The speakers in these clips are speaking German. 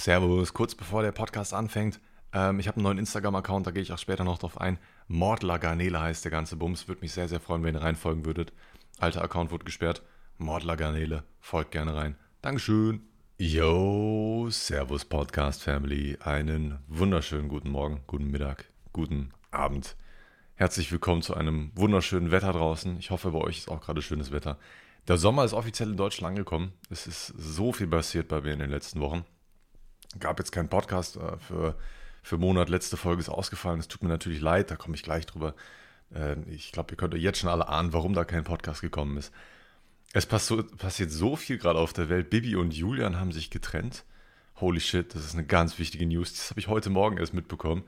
Servus, kurz bevor der Podcast anfängt. Ähm, ich habe einen neuen Instagram-Account, da gehe ich auch später noch drauf ein. Mordler Garnele heißt der ganze Bums. Würde mich sehr, sehr freuen, wenn ihr reinfolgen würdet. Alter Account wurde gesperrt. Mordler Garnele. Folgt gerne rein. Dankeschön. Yo, Servus Podcast Family. Einen wunderschönen guten Morgen, guten Mittag, guten Abend. Herzlich willkommen zu einem wunderschönen Wetter draußen. Ich hoffe, bei euch ist auch gerade schönes Wetter. Der Sommer ist offiziell in Deutschland angekommen. Es ist so viel passiert bei mir in den letzten Wochen. Gab jetzt keinen Podcast äh, für, für Monat. Letzte Folge ist ausgefallen. Es tut mir natürlich leid, da komme ich gleich drüber. Äh, ich glaube, ihr könnt jetzt schon alle ahnen, warum da kein Podcast gekommen ist. Es passiert so viel gerade auf der Welt. Bibi und Julian haben sich getrennt. Holy shit, das ist eine ganz wichtige News. Das habe ich heute Morgen erst mitbekommen.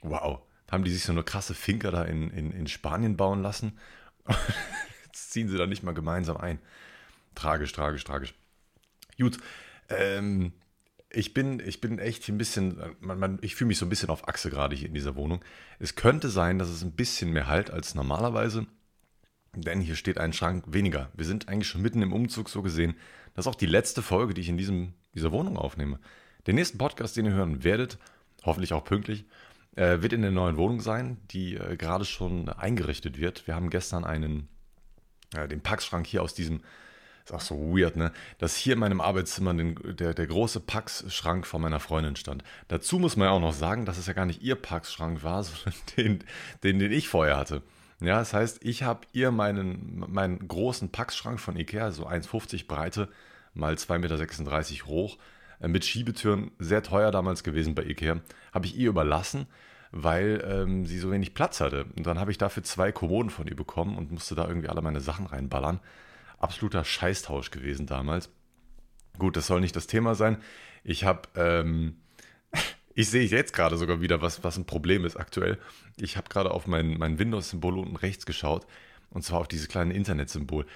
Wow. Haben die sich so eine krasse Finker da in, in, in Spanien bauen lassen? Jetzt ziehen sie da nicht mal gemeinsam ein. Tragisch, tragisch, tragisch. Gut, ähm, ich bin, ich bin echt ein bisschen, man, man, ich fühle mich so ein bisschen auf Achse gerade hier in dieser Wohnung. Es könnte sein, dass es ein bisschen mehr halt als normalerweise, denn hier steht ein Schrank weniger. Wir sind eigentlich schon mitten im Umzug so gesehen. Das ist auch die letzte Folge, die ich in diesem, dieser Wohnung aufnehme. Den nächsten Podcast, den ihr hören werdet, hoffentlich auch pünktlich, äh, wird in der neuen Wohnung sein, die äh, gerade schon eingerichtet wird. Wir haben gestern einen, äh, den Packschrank hier aus diesem ist auch so weird, ne? Dass hier in meinem Arbeitszimmer den, der, der große Pax-Schrank von meiner Freundin stand. Dazu muss man ja auch noch sagen, dass es ja gar nicht ihr Pax-Schrank war, sondern den, den, den ich vorher hatte. Ja, das heißt, ich habe ihr meinen, meinen großen Pax-Schrank von Ikea, so 1,50 Breite, mal 2,36 Meter hoch, äh, mit Schiebetüren, sehr teuer damals gewesen bei Ikea, habe ich ihr überlassen, weil ähm, sie so wenig Platz hatte. Und dann habe ich dafür zwei Kommoden von ihr bekommen und musste da irgendwie alle meine Sachen reinballern absoluter Scheißtausch gewesen damals. Gut, das soll nicht das Thema sein. Ich habe, ähm, ich sehe jetzt gerade sogar wieder, was, was ein Problem ist aktuell. Ich habe gerade auf mein, mein Windows-Symbol unten rechts geschaut und zwar auf dieses kleine Internet-Symbol.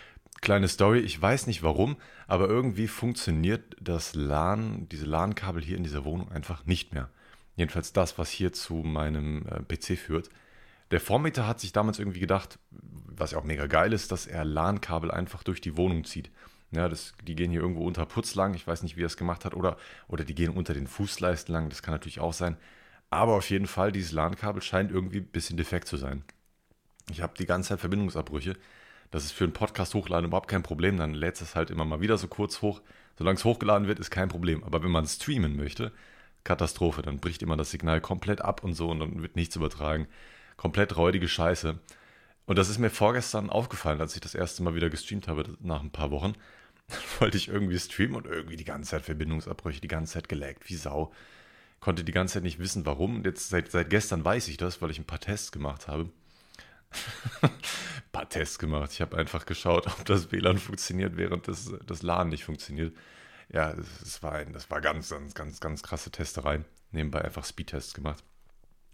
Kleine Story, ich weiß nicht warum, aber irgendwie funktioniert das LAN, diese LAN-Kabel hier in dieser Wohnung einfach nicht mehr. Jedenfalls das, was hier zu meinem äh, PC führt. Der Vormieter hat sich damals irgendwie gedacht, was ja auch mega geil ist, dass er LAN-Kabel einfach durch die Wohnung zieht. Ja, das, die gehen hier irgendwo unter Putz lang, ich weiß nicht, wie er es gemacht hat, oder, oder die gehen unter den Fußleisten lang, das kann natürlich auch sein. Aber auf jeden Fall, dieses LAN-Kabel scheint irgendwie ein bisschen defekt zu sein. Ich habe die ganze Zeit Verbindungsabbrüche. Das ist für einen Podcast hochladen überhaupt kein Problem. Dann lädt es halt immer mal wieder so kurz hoch. Solange es hochgeladen wird, ist kein Problem. Aber wenn man streamen möchte, Katastrophe. Dann bricht immer das Signal komplett ab und so und dann wird nichts übertragen komplett räudige Scheiße. Und das ist mir vorgestern aufgefallen, als ich das erste Mal wieder gestreamt habe, nach ein paar Wochen. Wollte ich irgendwie streamen und irgendwie die ganze Zeit Verbindungsabbrüche, die ganze Zeit gelaggt, wie Sau. Konnte die ganze Zeit nicht wissen, warum. Und jetzt seit, seit gestern weiß ich das, weil ich ein paar Tests gemacht habe. ein paar Tests gemacht. Ich habe einfach geschaut, ob das WLAN funktioniert, während das, das LAN nicht funktioniert. Ja, das war, ein, das war ganz, ganz, ganz, ganz krasse Testerei. Nebenbei einfach Speedtests gemacht.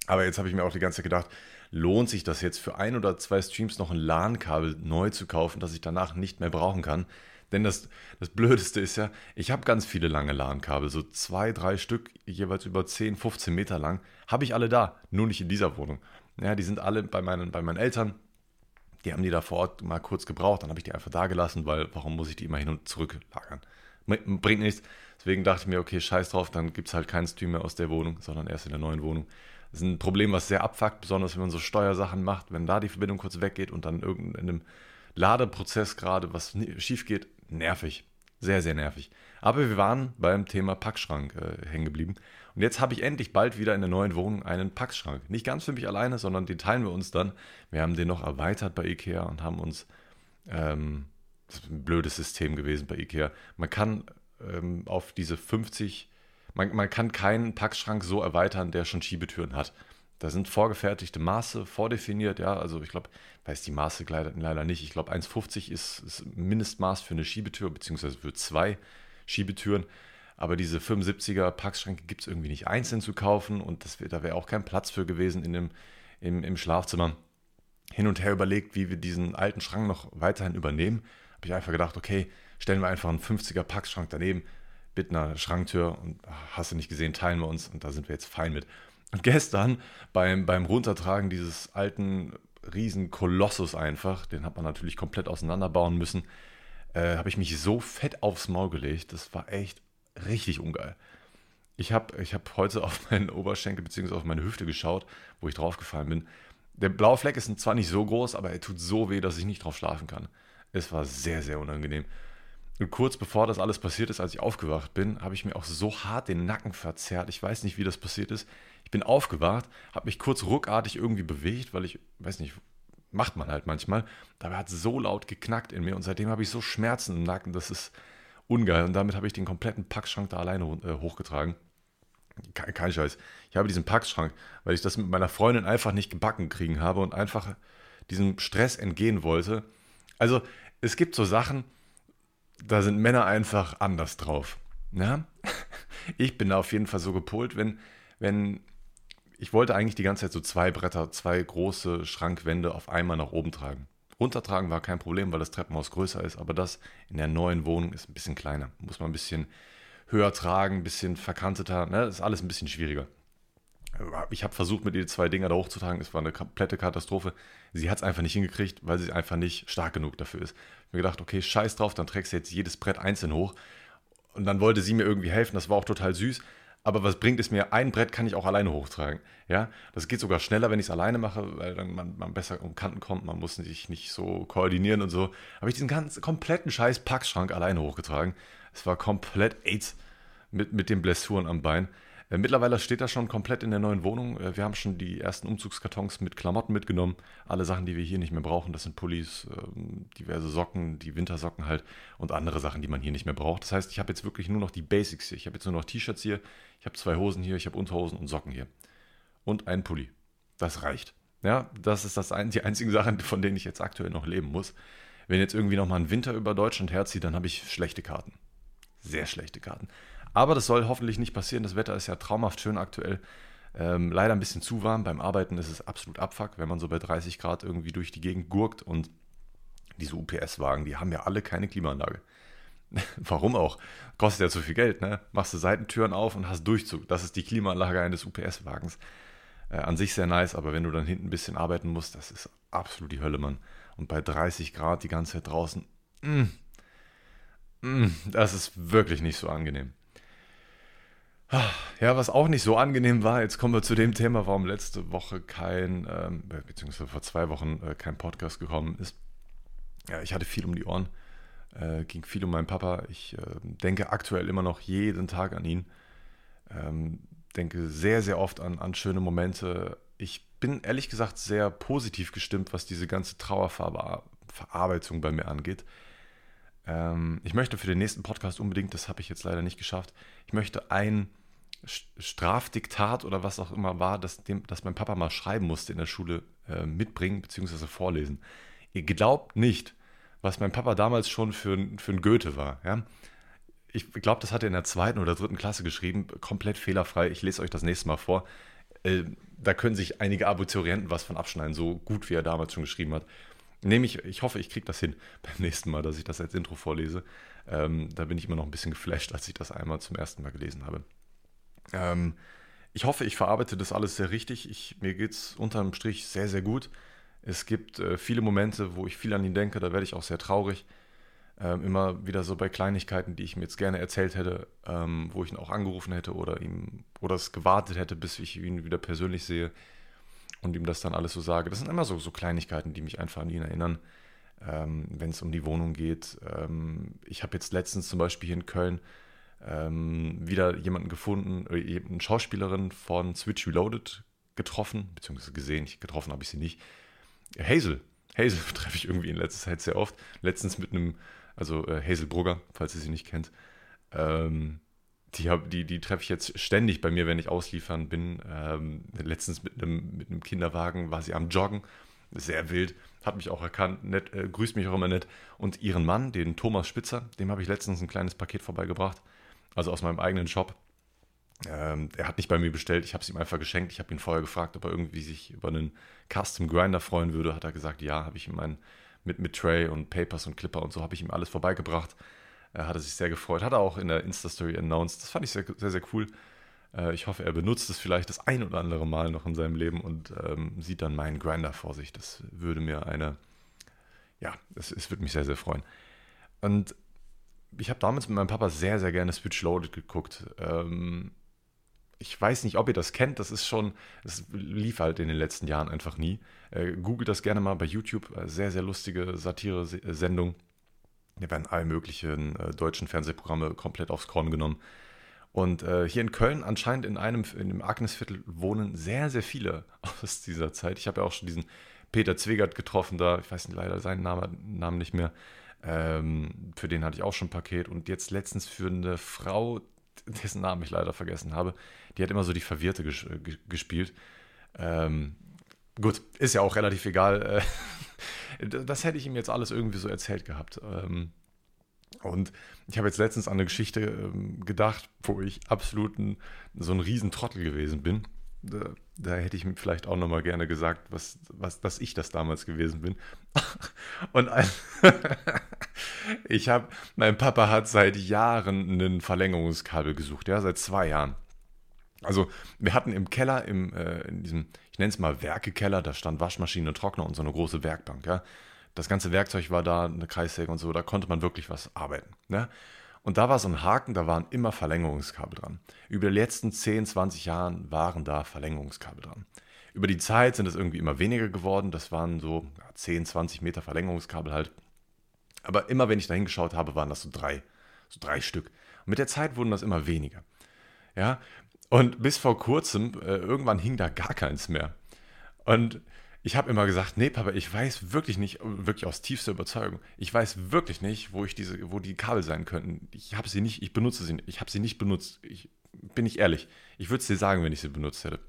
Aber jetzt habe ich mir auch die ganze Zeit gedacht, lohnt sich das jetzt für ein oder zwei Streams noch ein LAN-Kabel neu zu kaufen, das ich danach nicht mehr brauchen kann? Denn das, das Blödeste ist ja, ich habe ganz viele lange LAN-Kabel, so zwei, drei Stück, jeweils über 10, 15 Meter lang, habe ich alle da, nur nicht in dieser Wohnung. Ja, die sind alle bei meinen, bei meinen Eltern. Die haben die da vor Ort mal kurz gebraucht, dann habe ich die einfach da gelassen, weil warum muss ich die immer hin und zurück lagern? Bringt nichts. Deswegen dachte ich mir, okay, scheiß drauf, dann gibt es halt keinen Stream mehr aus der Wohnung, sondern erst in der neuen Wohnung. Das ist ein Problem, was sehr abfuckt, besonders wenn man so Steuersachen macht, wenn da die Verbindung kurz weggeht und dann irgendeinem Ladeprozess gerade was schief geht, nervig. Sehr, sehr nervig. Aber wir waren beim Thema Packschrank äh, hängen geblieben. Und jetzt habe ich endlich bald wieder in der neuen Wohnung einen Packschrank. Nicht ganz für mich alleine, sondern den teilen wir uns dann. Wir haben den noch erweitert bei IKEA und haben uns, ähm, das ist ein blödes System gewesen bei IKEA. Man kann ähm, auf diese 50 man, man kann keinen Packschrank so erweitern, der schon Schiebetüren hat. Da sind vorgefertigte Maße vordefiniert, ja, also ich glaube, weiß die Maße leider nicht. Ich glaube, 1,50 ist, ist Mindestmaß für eine Schiebetür, beziehungsweise für zwei Schiebetüren. Aber diese 75er Packschränke gibt es irgendwie nicht einzeln zu kaufen und das, da wäre auch kein Platz für gewesen in dem, im, im Schlafzimmer. Hin und her überlegt, wie wir diesen alten Schrank noch weiterhin übernehmen. Habe ich einfach gedacht, okay, stellen wir einfach einen 50er Packschrank daneben, mit einer Schranktür und hast du nicht gesehen, teilen wir uns und da sind wir jetzt fein mit. Und gestern beim, beim Runtertragen dieses alten Riesenkolossus einfach, den hat man natürlich komplett auseinanderbauen müssen, äh, habe ich mich so fett aufs Maul gelegt. Das war echt richtig ungeil. Ich habe ich hab heute auf meinen Oberschenkel bzw. auf meine Hüfte geschaut, wo ich draufgefallen bin. Der blaue Fleck ist zwar nicht so groß, aber er tut so weh, dass ich nicht drauf schlafen kann. Es war sehr, sehr unangenehm. Und kurz bevor das alles passiert ist, als ich aufgewacht bin, habe ich mir auch so hart den Nacken verzerrt. Ich weiß nicht, wie das passiert ist. Ich bin aufgewacht, habe mich kurz ruckartig irgendwie bewegt, weil ich, weiß nicht, macht man halt manchmal. Dabei hat es so laut geknackt in mir und seitdem habe ich so Schmerzen im Nacken, das ist ungeil. Und damit habe ich den kompletten Packschrank da alleine äh, hochgetragen. Kein, kein Scheiß. Ich habe diesen Packschrank, weil ich das mit meiner Freundin einfach nicht gebacken kriegen habe und einfach diesem Stress entgehen wollte. Also es gibt so Sachen, da sind Männer einfach anders drauf. Ja? Ich bin da auf jeden Fall so gepolt, wenn, wenn ich wollte eigentlich die ganze Zeit so zwei Bretter, zwei große Schrankwände auf einmal nach oben tragen. Runtertragen war kein Problem, weil das Treppenhaus größer ist, aber das in der neuen Wohnung ist ein bisschen kleiner. Muss man ein bisschen höher tragen, ein bisschen verkanteter. Ne? Das ist alles ein bisschen schwieriger. Ich habe versucht, mit ihr zwei Dinger da hochzutragen. Es war eine komplette Katastrophe. Sie hat es einfach nicht hingekriegt, weil sie einfach nicht stark genug dafür ist. Ich habe mir gedacht, okay, scheiß drauf, dann trägst du jetzt jedes Brett einzeln hoch. Und dann wollte sie mir irgendwie helfen. Das war auch total süß. Aber was bringt es mir? Ein Brett kann ich auch alleine hochtragen. Ja, das geht sogar schneller, wenn ich es alleine mache, weil dann man, man, besser um Kanten kommt. Man muss sich nicht so koordinieren und so. Habe ich diesen ganzen kompletten Scheiß Packschrank alleine hochgetragen. Es war komplett AIDS mit, mit den Blessuren am Bein. Äh, mittlerweile steht er schon komplett in der neuen Wohnung. Äh, wir haben schon die ersten Umzugskartons mit Klamotten mitgenommen. Alle Sachen, die wir hier nicht mehr brauchen. Das sind Pullis, ähm, diverse Socken, die Wintersocken halt und andere Sachen, die man hier nicht mehr braucht. Das heißt, ich habe jetzt wirklich nur noch die Basics hier. Ich habe jetzt nur noch T-Shirts hier, ich habe zwei Hosen hier, ich habe Unterhosen und Socken hier. Und einen Pulli. Das reicht. Ja, das ist das ein, die einzigen Sachen, von denen ich jetzt aktuell noch leben muss. Wenn jetzt irgendwie nochmal ein Winter über Deutschland herzieht, dann habe ich schlechte Karten. Sehr schlechte Karten. Aber das soll hoffentlich nicht passieren. Das Wetter ist ja traumhaft schön aktuell. Ähm, leider ein bisschen zu warm. Beim Arbeiten ist es absolut abfuck, wenn man so bei 30 Grad irgendwie durch die Gegend gurkt. Und diese UPS-Wagen, die haben ja alle keine Klimaanlage. Warum auch? Kostet ja zu viel Geld, ne? Machst du Seitentüren auf und hast Durchzug. Das ist die Klimaanlage eines UPS-Wagens. Äh, an sich sehr nice, aber wenn du dann hinten ein bisschen arbeiten musst, das ist absolut die Hölle, Mann. Und bei 30 Grad die ganze Zeit draußen, mm, mm, das ist wirklich nicht so angenehm. Ja, was auch nicht so angenehm war, jetzt kommen wir zu dem Thema, warum letzte Woche kein, ähm, beziehungsweise vor zwei Wochen äh, kein Podcast gekommen ist. Ja, ich hatte viel um die Ohren, äh, ging viel um meinen Papa. Ich äh, denke aktuell immer noch jeden Tag an ihn. Ähm, denke sehr, sehr oft an, an schöne Momente. Ich bin ehrlich gesagt sehr positiv gestimmt, was diese ganze Trauerverarbeitung bei mir angeht. Ähm, ich möchte für den nächsten Podcast unbedingt, das habe ich jetzt leider nicht geschafft, ich möchte ein Strafdiktat oder was auch immer war, das, dem, das mein Papa mal schreiben musste in der Schule, äh, mitbringen bzw. vorlesen. Ihr glaubt nicht, was mein Papa damals schon für, für ein Goethe war. Ja? Ich glaube, das hat er in der zweiten oder dritten Klasse geschrieben, komplett fehlerfrei. Ich lese euch das nächste Mal vor. Äh, da können sich einige Abiturienten was von abschneiden, so gut wie er damals schon geschrieben hat. Nehme ich, ich hoffe, ich kriege das hin beim nächsten Mal, dass ich das als Intro vorlese. Ähm, da bin ich immer noch ein bisschen geflasht, als ich das einmal zum ersten Mal gelesen habe. Ähm, ich hoffe, ich verarbeite das alles sehr richtig. Ich, mir geht es unterm Strich sehr, sehr gut. Es gibt äh, viele Momente, wo ich viel an ihn denke, da werde ich auch sehr traurig. Ähm, immer wieder so bei Kleinigkeiten, die ich mir jetzt gerne erzählt hätte, ähm, wo ich ihn auch angerufen hätte oder ihm oder es gewartet hätte, bis ich ihn wieder persönlich sehe und ihm das dann alles so sage. Das sind immer so, so Kleinigkeiten, die mich einfach an ihn erinnern, ähm, wenn es um die Wohnung geht. Ähm, ich habe jetzt letztens zum Beispiel hier in Köln ähm, wieder jemanden gefunden, äh, eine Schauspielerin von Switch Reloaded getroffen, beziehungsweise gesehen, ich, getroffen habe ich sie nicht. Hazel. Hazel treffe ich irgendwie in letzter Zeit sehr oft. Letztens mit einem, also äh, Hazel Brugger, falls ihr sie nicht kennt. Ähm, die, die, die treffe ich jetzt ständig bei mir, wenn ich ausliefern bin. Ähm, letztens mit einem, mit einem Kinderwagen war sie am Joggen. Sehr wild, hat mich auch erkannt, nett, äh, grüßt mich auch immer nett. Und ihren Mann, den Thomas Spitzer, dem habe ich letztens ein kleines Paket vorbeigebracht. Also aus meinem eigenen Shop. Ähm, er hat nicht bei mir bestellt, ich habe es ihm einfach geschenkt. Ich habe ihn vorher gefragt, ob er irgendwie sich über einen Custom Grinder freuen würde. Hat er gesagt, ja, habe ich ihm einen mit, mit Tray und Papers und Clipper und so habe ich ihm alles vorbeigebracht. Er hatte sich sehr gefreut, hat er auch in der Insta-Story announced. Das fand ich sehr, sehr, sehr cool. Äh, ich hoffe, er benutzt es vielleicht das ein oder andere Mal noch in seinem Leben und ähm, sieht dann meinen Grinder vor sich. Das würde mir eine, ja, es, es würde mich sehr, sehr freuen. Und ich habe damals mit meinem Papa sehr, sehr gerne Switch Loaded geguckt. Ähm, ich weiß nicht, ob ihr das kennt, das ist schon, es lief halt in den letzten Jahren einfach nie. Äh, googelt das gerne mal bei YouTube, äh, sehr, sehr lustige Satire-Sendung. Hier werden alle möglichen äh, deutschen Fernsehprogramme komplett aufs Korn genommen. Und äh, hier in Köln anscheinend in einem, in dem Agnesviertel wohnen sehr, sehr viele aus dieser Zeit. Ich habe ja auch schon diesen Peter Zwegert getroffen da, ich weiß leider seinen Namen, Namen nicht mehr. Ähm, für den hatte ich auch schon ein Paket. Und jetzt letztens für eine Frau, dessen Namen ich leider vergessen habe, die hat immer so die Verwirrte ges gespielt. Ähm, gut, ist ja auch relativ egal. Das hätte ich ihm jetzt alles irgendwie so erzählt gehabt. Ähm, und ich habe jetzt letztens an eine Geschichte ähm, gedacht, wo ich absolut ein, so ein Riesentrottel gewesen bin. Da, da, hätte ich mir vielleicht auch nochmal gerne gesagt, was, was, dass ich das damals gewesen bin. Und ein, ich habe, mein Papa hat seit Jahren ein Verlängerungskabel gesucht, ja, seit zwei Jahren. Also wir hatten im Keller, im, äh, in diesem, ich nenne es mal Werkekeller, da stand Waschmaschine, Trockner und so eine große Werkbank, ja. Das ganze Werkzeug war da, eine Kreissäge und so, da konnte man wirklich was arbeiten. Ne? Und da war so ein Haken, da waren immer Verlängerungskabel dran. Über die letzten 10, 20 Jahren waren da Verlängerungskabel dran. Über die Zeit sind es irgendwie immer weniger geworden. Das waren so 10, 20 Meter Verlängerungskabel halt. Aber immer wenn ich da hingeschaut habe, waren das so drei, so drei Stück. Und mit der Zeit wurden das immer weniger. Ja, und bis vor kurzem, äh, irgendwann hing da gar keins mehr. Und ich habe immer gesagt, nee, Papa, ich weiß wirklich nicht, wirklich aus tiefster Überzeugung, ich weiß wirklich nicht, wo ich diese, wo die Kabel sein könnten. Ich habe sie nicht, ich benutze sie nicht, ich habe sie nicht benutzt. Ich bin nicht ehrlich. Ich würde es dir sagen, wenn ich sie benutzt hätte.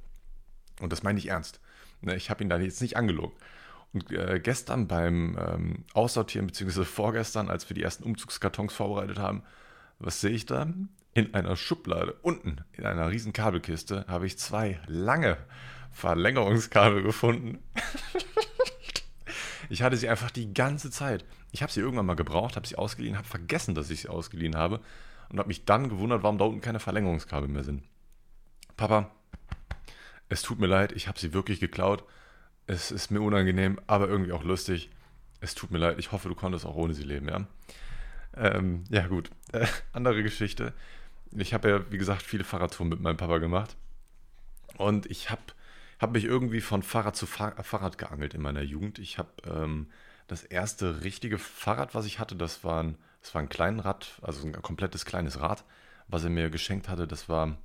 Und das meine ich ernst. Ne, ich habe ihn da jetzt nicht angelogen. Und äh, gestern beim ähm, Aussortieren, beziehungsweise vorgestern, als wir die ersten Umzugskartons vorbereitet haben, was sehe ich da? In einer Schublade unten, in einer riesen Kabelkiste, habe ich zwei lange Verlängerungskabel gefunden. ich hatte sie einfach die ganze Zeit. Ich habe sie irgendwann mal gebraucht, habe sie ausgeliehen, habe vergessen, dass ich sie ausgeliehen habe und habe mich dann gewundert, warum da unten keine Verlängerungskabel mehr sind. Papa, es tut mir leid, ich habe sie wirklich geklaut. Es ist mir unangenehm, aber irgendwie auch lustig. Es tut mir leid, ich hoffe, du konntest auch ohne sie leben, ja? Ähm, ja, gut. Äh, andere Geschichte. Ich habe ja, wie gesagt, viele Fahrradtouren mit meinem Papa gemacht. Und ich habe habe mich irgendwie von Fahrrad zu Fahr Fahrrad geangelt in meiner Jugend. Ich habe ähm, das erste richtige Fahrrad, was ich hatte, das war ein, das war ein Kleinrad, also ein komplettes kleines Rad, was er mir geschenkt hatte. Das war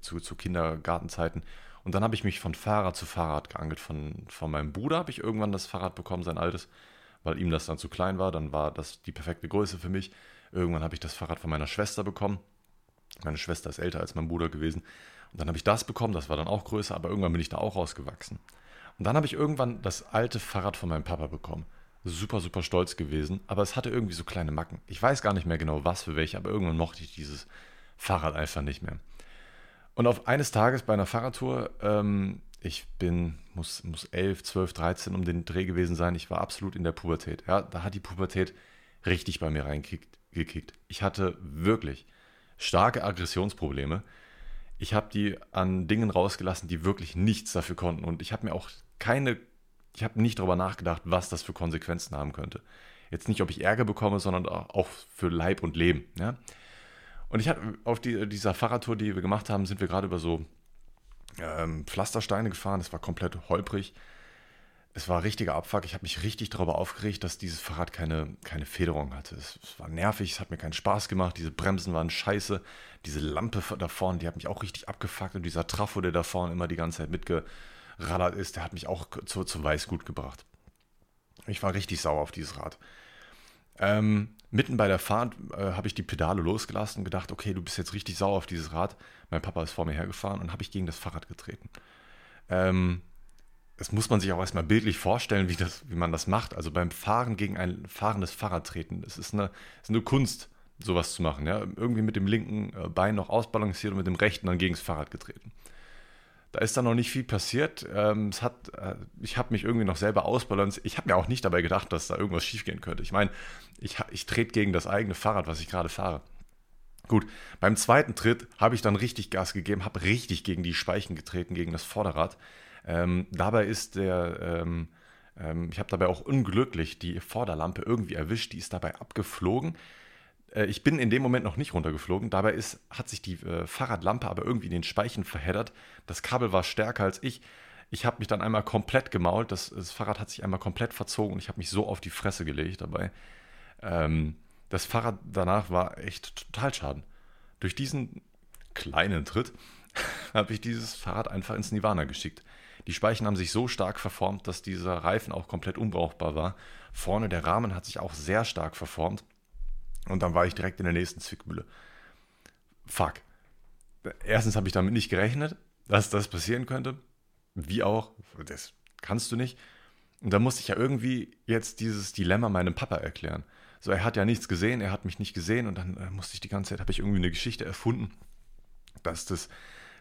zu, zu Kindergartenzeiten. Und dann habe ich mich von Fahrrad zu Fahrrad geangelt. Von, von meinem Bruder habe ich irgendwann das Fahrrad bekommen, sein altes, weil ihm das dann zu klein war. Dann war das die perfekte Größe für mich. Irgendwann habe ich das Fahrrad von meiner Schwester bekommen. Meine Schwester ist älter als mein Bruder gewesen. Und dann habe ich das bekommen, das war dann auch größer, aber irgendwann bin ich da auch rausgewachsen. Und dann habe ich irgendwann das alte Fahrrad von meinem Papa bekommen. Super, super stolz gewesen, aber es hatte irgendwie so kleine Macken. Ich weiß gar nicht mehr genau, was für welche, aber irgendwann mochte ich dieses Fahrrad einfach nicht mehr. Und auf eines Tages bei einer Fahrradtour, ähm, ich bin, muss, muss 11, 12, 13 um den Dreh gewesen sein, ich war absolut in der Pubertät. Ja, da hat die Pubertät richtig bei mir reingekickt. Ich hatte wirklich starke Aggressionsprobleme ich habe die an Dingen rausgelassen, die wirklich nichts dafür konnten. Und ich habe mir auch keine, ich habe nicht darüber nachgedacht, was das für Konsequenzen haben könnte. Jetzt nicht, ob ich Ärger bekomme, sondern auch für Leib und Leben. Ja? Und ich hatte auf die, dieser Fahrradtour, die wir gemacht haben, sind wir gerade über so ähm, Pflastersteine gefahren. Es war komplett holprig es war richtiger Abfuck. Ich habe mich richtig darüber aufgeregt, dass dieses Fahrrad keine, keine Federung hatte. Es, es, war nervig, es hat mir keinen Spaß gemacht. Diese Bremsen waren scheiße. Diese Lampe da vorne, die hat mich auch richtig abgefuckt. Und dieser Trafo, der da vorne immer die ganze Zeit mitgeradert ist, der hat mich auch zu, zu Weißgut gebracht. Ich war richtig sauer auf dieses Rad. Ähm, mitten bei der Fahrt äh, habe ich die Pedale losgelassen und gedacht, okay, du bist jetzt richtig sauer auf dieses Rad. Mein Papa ist vor mir hergefahren und habe ich gegen das Fahrrad getreten. Ähm, das muss man sich auch erstmal bildlich vorstellen, wie, das, wie man das macht. Also beim Fahren gegen ein fahrendes Fahrrad treten. Das ist eine, ist eine Kunst, sowas zu machen. Ja? Irgendwie mit dem linken äh, Bein noch ausbalanciert und mit dem rechten dann gegen das Fahrrad getreten. Da ist dann noch nicht viel passiert. Ähm, es hat, äh, ich habe mich irgendwie noch selber ausbalanciert. Ich habe mir auch nicht dabei gedacht, dass da irgendwas schiefgehen könnte. Ich meine, ich, ich trete gegen das eigene Fahrrad, was ich gerade fahre. Gut, beim zweiten Tritt habe ich dann richtig Gas gegeben, habe richtig gegen die Speichen getreten, gegen das Vorderrad. Ähm, dabei ist der, ähm, ähm, ich habe dabei auch unglücklich die Vorderlampe irgendwie erwischt, die ist dabei abgeflogen. äh, ich bin in dem Moment noch nicht runtergeflogen. Dabei ist, hat sich die äh, Fahrradlampe aber irgendwie in den Speichen verheddert. Das Kabel war stärker als ich. Ich habe mich dann einmal komplett gemault. Das, das, Fahrrad hat sich einmal komplett verzogen und ich habe mich so auf die Fresse gelegt dabei. Ähm, das Fahrrad danach war echt total schaden. Durch diesen kleinen Tritt habe ich dieses Fahrrad einfach ins Nirvana geschickt. Die Speichen haben sich so stark verformt, dass dieser Reifen auch komplett unbrauchbar war. Vorne der Rahmen hat sich auch sehr stark verformt. Und dann war ich direkt in der nächsten Zwickmühle. Fuck. Erstens habe ich damit nicht gerechnet, dass das passieren könnte. Wie auch, das kannst du nicht. Und da musste ich ja irgendwie jetzt dieses Dilemma meinem Papa erklären. So, er hat ja nichts gesehen, er hat mich nicht gesehen und dann äh, musste ich die ganze Zeit, habe ich irgendwie eine Geschichte erfunden, dass das,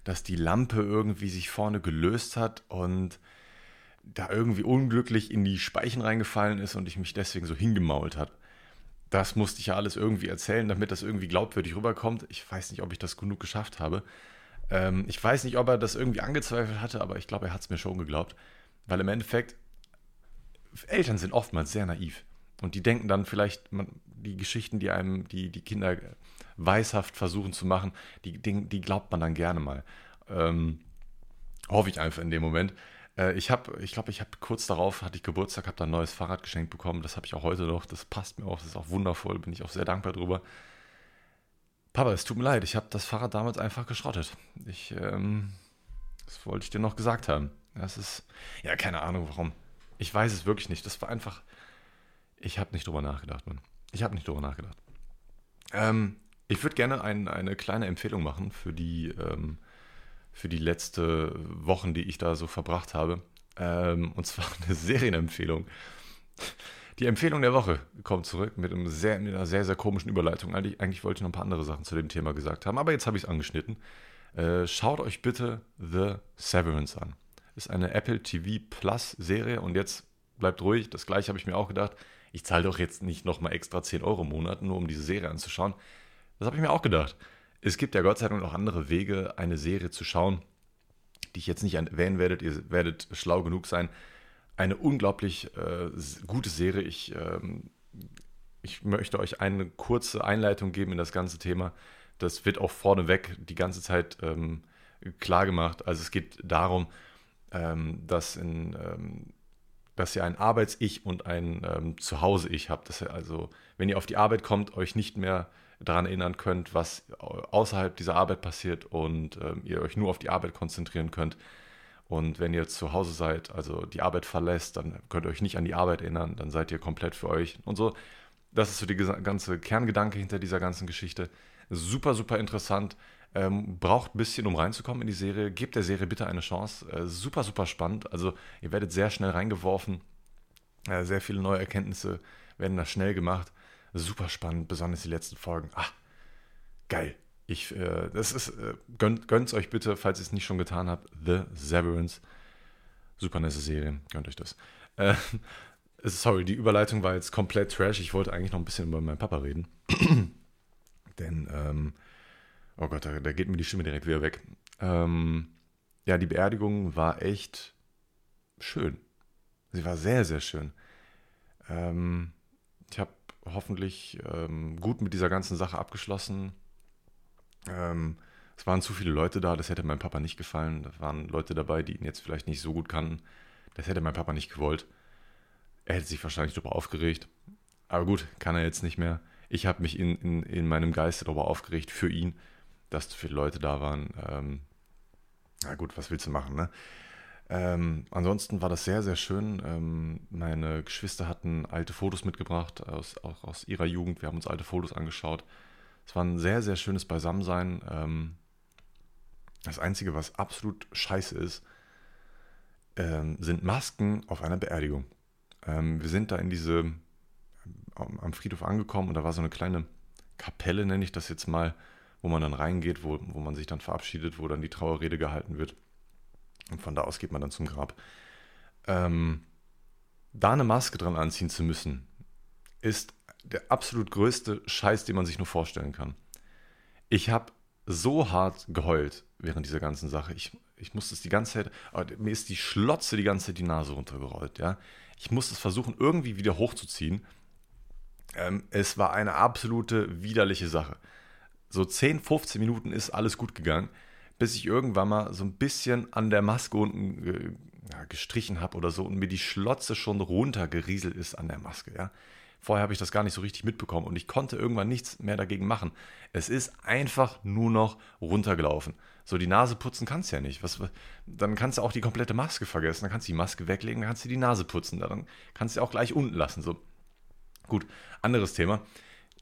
dass die Lampe irgendwie sich vorne gelöst hat und da irgendwie unglücklich in die Speichen reingefallen ist und ich mich deswegen so hingemault habe. Das musste ich ja alles irgendwie erzählen, damit das irgendwie glaubwürdig rüberkommt. Ich weiß nicht, ob ich das genug geschafft habe. Ähm, ich weiß nicht, ob er das irgendwie angezweifelt hatte, aber ich glaube, er hat es mir schon geglaubt. Weil im Endeffekt, Eltern sind oftmals sehr naiv. Und die denken dann vielleicht, man, die Geschichten, die einem die, die Kinder weishaft versuchen zu machen, die, die, glaubt man dann gerne mal. Ähm, hoffe ich einfach in dem Moment. Äh, ich habe, ich glaube, ich habe kurz darauf, hatte ich Geburtstag, habe da ein neues Fahrrad geschenkt bekommen. Das habe ich auch heute noch. Das passt mir auch, das ist auch wundervoll, bin ich auch sehr dankbar drüber. Papa, es tut mir leid, ich habe das Fahrrad damals einfach geschrottet. Ich, ähm, das wollte ich dir noch gesagt haben. Das ist, ja, keine Ahnung warum. Ich weiß es wirklich nicht. Das war einfach, ich habe nicht drüber nachgedacht, Mann. Ich habe nicht drüber nachgedacht. Ähm, ich würde gerne ein, eine kleine Empfehlung machen für die, ähm, für die letzte Wochen, die ich da so verbracht habe. Ähm, und zwar eine Serienempfehlung. Die Empfehlung der Woche kommt zurück mit, einem sehr, mit einer sehr, sehr komischen Überleitung. Eigentlich, eigentlich wollte ich noch ein paar andere Sachen zu dem Thema gesagt haben, aber jetzt habe ich es angeschnitten. Äh, schaut euch bitte The Severance an. Ist eine Apple TV Plus Serie und jetzt bleibt ruhig. Das gleiche habe ich mir auch gedacht. Ich zahle doch jetzt nicht nochmal extra 10 Euro im Monat, nur um diese Serie anzuschauen. Das habe ich mir auch gedacht. Es gibt ja Gott sei Dank noch andere Wege, eine Serie zu schauen, die ich jetzt nicht erwähnen werde. Ihr werdet schlau genug sein, eine unglaublich äh, gute Serie. Ich, ähm, ich möchte euch eine kurze Einleitung geben in das ganze Thema. Das wird auch vorneweg die ganze Zeit ähm, klar gemacht. Also es geht darum, ähm, dass, in, ähm, dass ihr ein Arbeits-Ich und ein ähm, Zuhause-Ich habt. Dass ihr also, wenn ihr auf die Arbeit kommt, euch nicht mehr daran erinnern könnt, was außerhalb dieser Arbeit passiert und ähm, ihr euch nur auf die Arbeit konzentrieren könnt und wenn ihr zu Hause seid, also die Arbeit verlässt, dann könnt ihr euch nicht an die Arbeit erinnern, dann seid ihr komplett für euch und so. Das ist so die ganze Kerngedanke hinter dieser ganzen Geschichte. Super, super interessant. Ähm, braucht ein bisschen, um reinzukommen in die Serie. Gebt der Serie bitte eine Chance. Äh, super, super spannend. Also ihr werdet sehr schnell reingeworfen. Äh, sehr viele neue Erkenntnisse werden da schnell gemacht. Super spannend, besonders die letzten Folgen. Ah, geil. Ich, äh, das ist, äh, gönnt es euch bitte, falls ihr es nicht schon getan habt. The Severance. Super nette Serie, gönnt euch das. Äh, sorry, die Überleitung war jetzt komplett trash. Ich wollte eigentlich noch ein bisschen über meinen Papa reden. Denn, ähm, oh Gott, da, da, geht mir die Stimme direkt wieder weg. Ähm, ja, die Beerdigung war echt schön. Sie war sehr, sehr schön. Ähm, ich habe hoffentlich ähm, gut mit dieser ganzen Sache abgeschlossen ähm, es waren zu viele Leute da, das hätte meinem Papa nicht gefallen. Da waren Leute dabei, die ihn jetzt vielleicht nicht so gut kannten. Das hätte mein Papa nicht gewollt. Er hätte sich wahrscheinlich darüber aufgeregt. Aber gut, kann er jetzt nicht mehr. Ich habe mich in, in, in meinem Geiste darüber aufgeregt für ihn, dass zu viele Leute da waren. Ähm, na gut, was willst du machen, ne? Ähm, ansonsten war das sehr, sehr schön. Ähm, meine Geschwister hatten alte Fotos mitgebracht, aus, auch aus ihrer Jugend. Wir haben uns alte Fotos angeschaut. Es war ein sehr, sehr schönes Beisammensein. Ähm, das Einzige, was absolut scheiße ist, ähm, sind Masken auf einer Beerdigung. Ähm, wir sind da in diese, am Friedhof angekommen und da war so eine kleine Kapelle, nenne ich das jetzt mal, wo man dann reingeht, wo, wo man sich dann verabschiedet, wo dann die Trauerrede gehalten wird. Und von da aus geht man dann zum Grab. Ähm, da eine Maske dran anziehen zu müssen, ist der absolut größte Scheiß, den man sich nur vorstellen kann. Ich habe so hart geheult während dieser ganzen Sache. Ich, ich musste es die ganze Zeit, mir ist die Schlotze die ganze Zeit die Nase runtergerollt, ja. Ich musste es versuchen, irgendwie wieder hochzuziehen. Ähm, es war eine absolute widerliche Sache. So 10, 15 Minuten ist alles gut gegangen, bis ich irgendwann mal so ein bisschen an der Maske unten äh, gestrichen habe oder so und mir die Schlotze schon runtergerieselt ist an der Maske. Ja. Vorher habe ich das gar nicht so richtig mitbekommen und ich konnte irgendwann nichts mehr dagegen machen. Es ist einfach nur noch runtergelaufen. So, die Nase putzen kannst du ja nicht. Was, dann kannst du auch die komplette Maske vergessen. Dann kannst du die Maske weglegen, dann kannst du die Nase putzen. Dann kannst du auch gleich unten lassen. So. Gut, anderes Thema.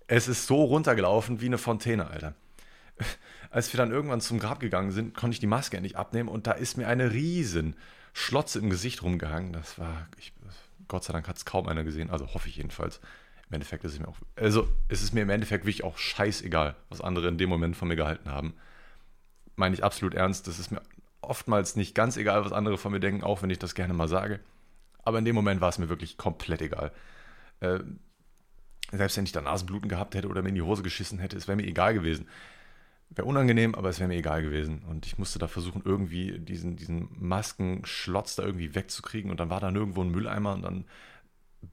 Es ist so runtergelaufen wie eine Fontäne, Alter. Als wir dann irgendwann zum Grab gegangen sind, konnte ich die Maske endlich abnehmen und da ist mir eine riesen Schlotze im Gesicht rumgehangen. Das war, ich, Gott sei Dank hat es kaum einer gesehen, also hoffe ich jedenfalls. Im Endeffekt ist es mir auch, also es ist mir im Endeffekt wirklich auch scheißegal, was andere in dem Moment von mir gehalten haben. Meine ich absolut ernst, das ist mir oftmals nicht ganz egal, was andere von mir denken, auch wenn ich das gerne mal sage. Aber in dem Moment war es mir wirklich komplett egal. Selbst wenn ich da Nasenbluten gehabt hätte oder mir in die Hose geschissen hätte, es wäre mir egal gewesen. Wäre unangenehm, aber es wäre mir egal gewesen. Und ich musste da versuchen, irgendwie diesen, diesen Maskenschlotz da irgendwie wegzukriegen. Und dann war da nirgendwo ein Mülleimer und dann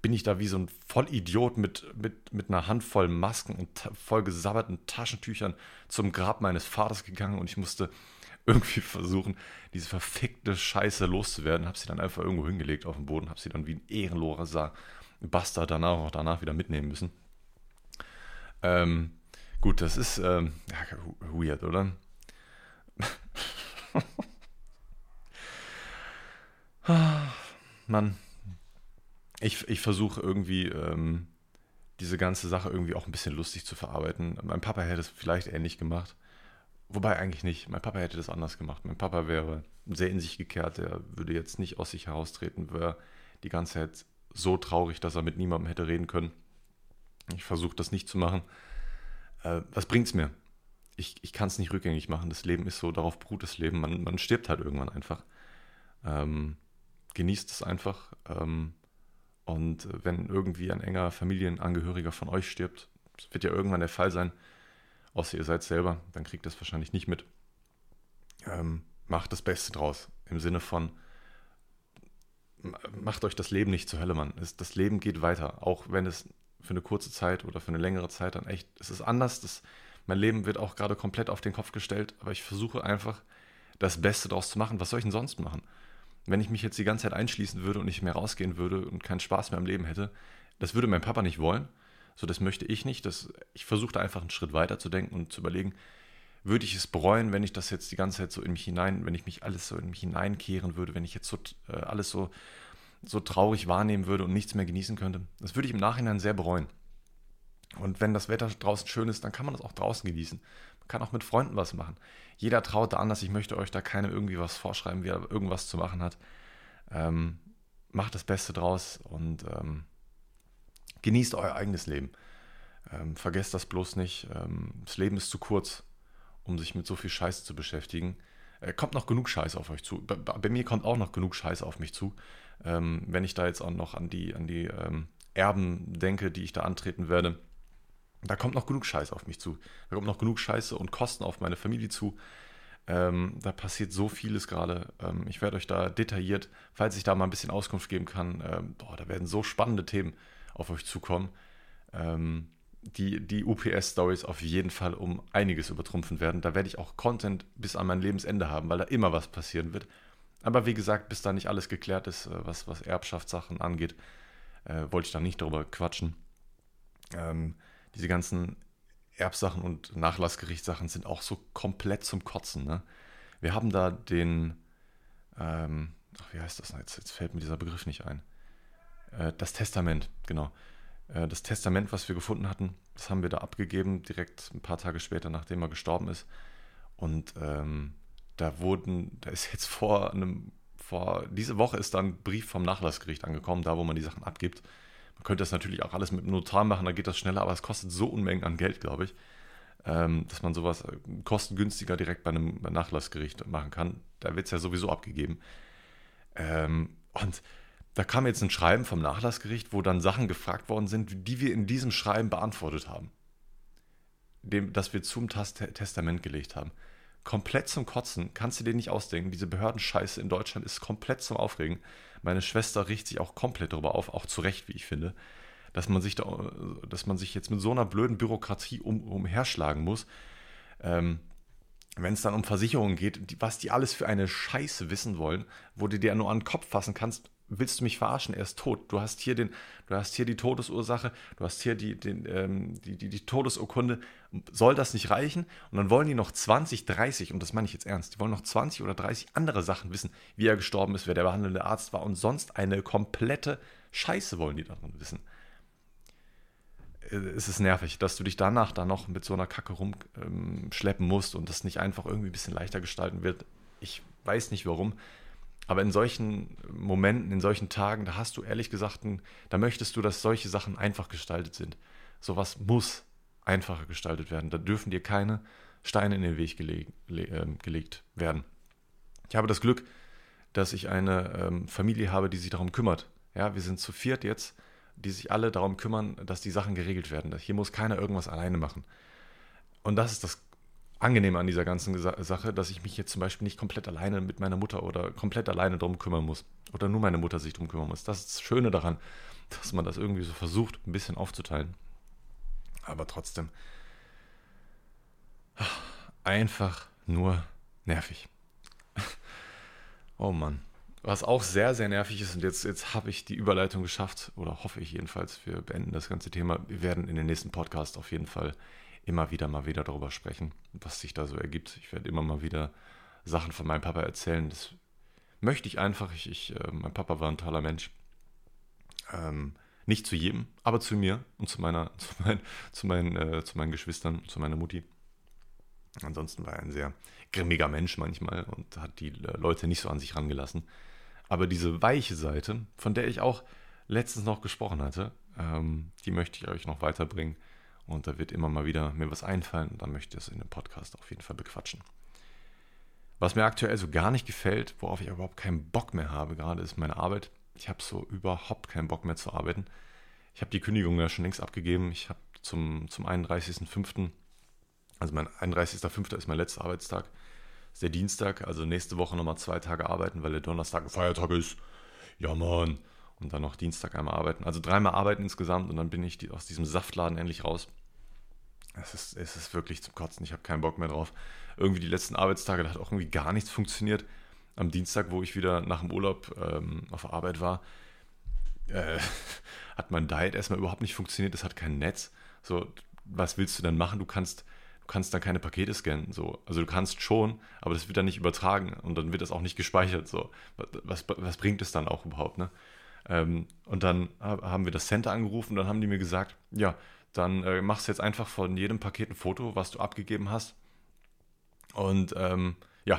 bin ich da wie so ein Vollidiot mit, mit, mit einer Handvoll Masken und voll gesabberten Taschentüchern zum Grab meines Vaters gegangen und ich musste irgendwie versuchen, diese verfickte Scheiße loszuwerden. Habe sie dann einfach irgendwo hingelegt auf den Boden, habe sie dann wie ein ehrenloser Bastard danach auch danach wieder mitnehmen müssen. Ähm, Gut, das ist ähm, ja, weird, oder? Mann, ich, ich versuche irgendwie ähm, diese ganze Sache irgendwie auch ein bisschen lustig zu verarbeiten. Mein Papa hätte es vielleicht ähnlich gemacht. Wobei eigentlich nicht. Mein Papa hätte das anders gemacht. Mein Papa wäre sehr in sich gekehrt. Er würde jetzt nicht aus sich heraustreten, wäre die ganze Zeit so traurig, dass er mit niemandem hätte reden können. Ich versuche das nicht zu machen äh, was es mir? Ich, ich kann es nicht rückgängig machen. Das Leben ist so, darauf beruht das Leben. Man, man stirbt halt irgendwann einfach. Ähm, genießt es einfach. Ähm, und wenn irgendwie ein enger Familienangehöriger von euch stirbt, das wird ja irgendwann der Fall sein, außer ihr seid selber, dann kriegt das wahrscheinlich nicht mit. Ähm, macht das Beste draus. Im Sinne von, macht euch das Leben nicht zur Hölle, Mann. Das Leben geht weiter, auch wenn es für eine kurze Zeit oder für eine längere Zeit dann echt, es ist anders. Das, mein Leben wird auch gerade komplett auf den Kopf gestellt, aber ich versuche einfach das Beste daraus zu machen. Was soll ich denn sonst machen? Wenn ich mich jetzt die ganze Zeit einschließen würde und nicht mehr rausgehen würde und keinen Spaß mehr im Leben hätte, das würde mein Papa nicht wollen. So, das möchte ich nicht. Das, ich versuche da einfach einen Schritt weiter zu denken und zu überlegen, würde ich es bereuen, wenn ich das jetzt die ganze Zeit so in mich hinein, wenn ich mich alles so in mich hineinkehren würde, wenn ich jetzt so äh, alles so so traurig wahrnehmen würde und nichts mehr genießen könnte. Das würde ich im Nachhinein sehr bereuen. Und wenn das Wetter draußen schön ist, dann kann man das auch draußen genießen. Man kann auch mit Freunden was machen. Jeder traut da anders. Ich möchte euch da keine irgendwie was vorschreiben, wie er irgendwas zu machen hat. Ähm, macht das Beste draus und ähm, genießt euer eigenes Leben. Ähm, vergesst das bloß nicht. Ähm, das Leben ist zu kurz, um sich mit so viel Scheiß zu beschäftigen. Äh, kommt noch genug Scheiß auf euch zu. Bei, bei, mir kommt auch noch genug Scheiß auf mich zu. Ähm, wenn ich da jetzt auch noch an die, an die ähm, Erben denke, die ich da antreten werde, da kommt noch genug Scheiß auf mich zu. Da kommt noch genug Scheiße und Kosten auf meine Familie zu. Ähm, da passiert so vieles gerade. Ähm, ich werde euch da detailliert, falls ich da mal ein bisschen Auskunft geben kann, ähm, boah, da werden so spannende Themen auf euch zukommen, ähm, die die UPS-Stories auf jeden Fall um einiges übertrumpfen werden. Da werde ich auch Content bis an mein Lebensende haben, weil da immer was passieren wird. Aber wie gesagt, bis da nicht alles geklärt ist, äh, was, was Erbschaftssachen angeht, äh, wollte ich da nicht darüber quatschen. Ähm, diese ganzen Erbsachen und Nachlassgerichtssachen sind auch so komplett zum Kotzen. Ne? Wir haben da den, ähm, ach, wie heißt das jetzt? Jetzt fällt mir dieser Begriff nicht ein. Äh, das Testament, genau. Äh, das Testament, was wir gefunden hatten, das haben wir da abgegeben, direkt ein paar Tage später, nachdem er gestorben ist. Und ähm, da wurden, da ist jetzt vor einem, vor, diese Woche ist dann ein Brief vom Nachlassgericht angekommen, da wo man die Sachen abgibt. Man könnte das natürlich auch alles mit dem Notar machen, da geht das schneller, aber es kostet so Unmengen an Geld, glaube ich, ähm, dass man sowas äh, kostengünstiger direkt bei einem Nachlassgericht machen kann. Da wird es ja sowieso abgegeben. Ähm, und da kam jetzt ein Schreiben vom Nachlassgericht, wo dann Sachen gefragt worden sind, die wir in diesem Schreiben beantwortet haben. Dem, das wir zum Testament gelegt haben komplett zum Kotzen. Kannst du dir nicht ausdenken. Diese Behördenscheiße in Deutschland ist komplett zum Aufregen. Meine Schwester riecht sich auch komplett darüber auf, auch zu Recht, wie ich finde. dass man sich, da, dass man sich jetzt mit so einer blöden Bürokratie um, umherschlagen muss. Ähm, wenn es dann um Versicherungen geht, die, was die alles für eine Scheiße wissen wollen, wo du dir nur an den Kopf fassen kannst, willst du mich verarschen? Er ist tot. Du hast hier, den, du hast hier die Todesursache, du hast hier die, den, ähm, die, die, die Todesurkunde. Soll das nicht reichen? Und dann wollen die noch 20, 30, und das meine ich jetzt ernst, die wollen noch 20 oder 30 andere Sachen wissen, wie er gestorben ist, wer der behandelnde Arzt war und sonst eine komplette Scheiße wollen die darin wissen. Äh, es ist nervig, dass du dich danach dann noch mit so einer Kacke rumschleppen ähm, musst und das nicht einfach irgendwie ein bisschen leichter gestalten wird. Ich weiß nicht warum. Aber in solchen Momenten, in solchen Tagen, da hast du ehrlich gesagt, da möchtest du, dass solche Sachen einfach gestaltet sind. Sowas muss einfacher gestaltet werden. Da dürfen dir keine Steine in den Weg geleg, äh, gelegt werden. Ich habe das Glück, dass ich eine ähm, Familie habe, die sich darum kümmert. Ja, wir sind zu viert jetzt, die sich alle darum kümmern, dass die Sachen geregelt werden. Hier muss keiner irgendwas alleine machen. Und das ist das angenehm an dieser ganzen Sache, dass ich mich jetzt zum Beispiel nicht komplett alleine mit meiner Mutter oder komplett alleine darum kümmern muss. Oder nur meine Mutter sich darum kümmern muss. Das ist das Schöne daran, dass man das irgendwie so versucht, ein bisschen aufzuteilen. Aber trotzdem. Einfach nur nervig. Oh Mann. Was auch sehr, sehr nervig ist, und jetzt, jetzt habe ich die Überleitung geschafft, oder hoffe ich jedenfalls, wir beenden das ganze Thema. Wir werden in den nächsten Podcast auf jeden Fall immer wieder mal wieder darüber sprechen, was sich da so ergibt. Ich werde immer mal wieder Sachen von meinem Papa erzählen. Das möchte ich einfach. Ich, ich äh, mein Papa war ein toller Mensch. Ähm, nicht zu jedem, aber zu mir und zu meiner, zu, mein, zu, meinen, äh, zu meinen Geschwistern, zu meiner Mutti. Ansonsten war er ein sehr grimmiger Mensch manchmal und hat die äh, Leute nicht so an sich rangelassen. Aber diese weiche Seite, von der ich auch letztens noch gesprochen hatte, ähm, die möchte ich euch noch weiterbringen. Und da wird immer mal wieder mir was einfallen und dann möchte ich es in dem Podcast auf jeden Fall bequatschen. Was mir aktuell so gar nicht gefällt, worauf ich überhaupt keinen Bock mehr habe, gerade ist meine Arbeit. Ich habe so überhaupt keinen Bock mehr zu arbeiten. Ich habe die Kündigung ja schon längst abgegeben. Ich habe zum, zum 31.05., also mein 31.05. ist mein letzter Arbeitstag, ist der Dienstag, also nächste Woche nochmal zwei Tage arbeiten, weil der Donnerstag ein Feiertag ist. Ja, Mann. Und dann noch Dienstag einmal arbeiten. Also dreimal arbeiten insgesamt und dann bin ich aus diesem Saftladen endlich raus. Es ist, es ist wirklich zum Kotzen. Ich habe keinen Bock mehr drauf. Irgendwie die letzten Arbeitstage, da hat auch irgendwie gar nichts funktioniert. Am Dienstag, wo ich wieder nach dem Urlaub ähm, auf Arbeit war, äh, hat mein Diet erstmal überhaupt nicht funktioniert. Es hat kein Netz. So, was willst du dann machen? Du kannst, du kannst dann keine Pakete scannen. So. Also du kannst schon, aber das wird dann nicht übertragen und dann wird das auch nicht gespeichert. So. Was, was bringt es dann auch überhaupt? Ne? Ähm, und dann haben wir das Center angerufen und dann haben die mir gesagt, ja, dann äh, machst du jetzt einfach von jedem Paket ein Foto, was du abgegeben hast. Und ähm, ja,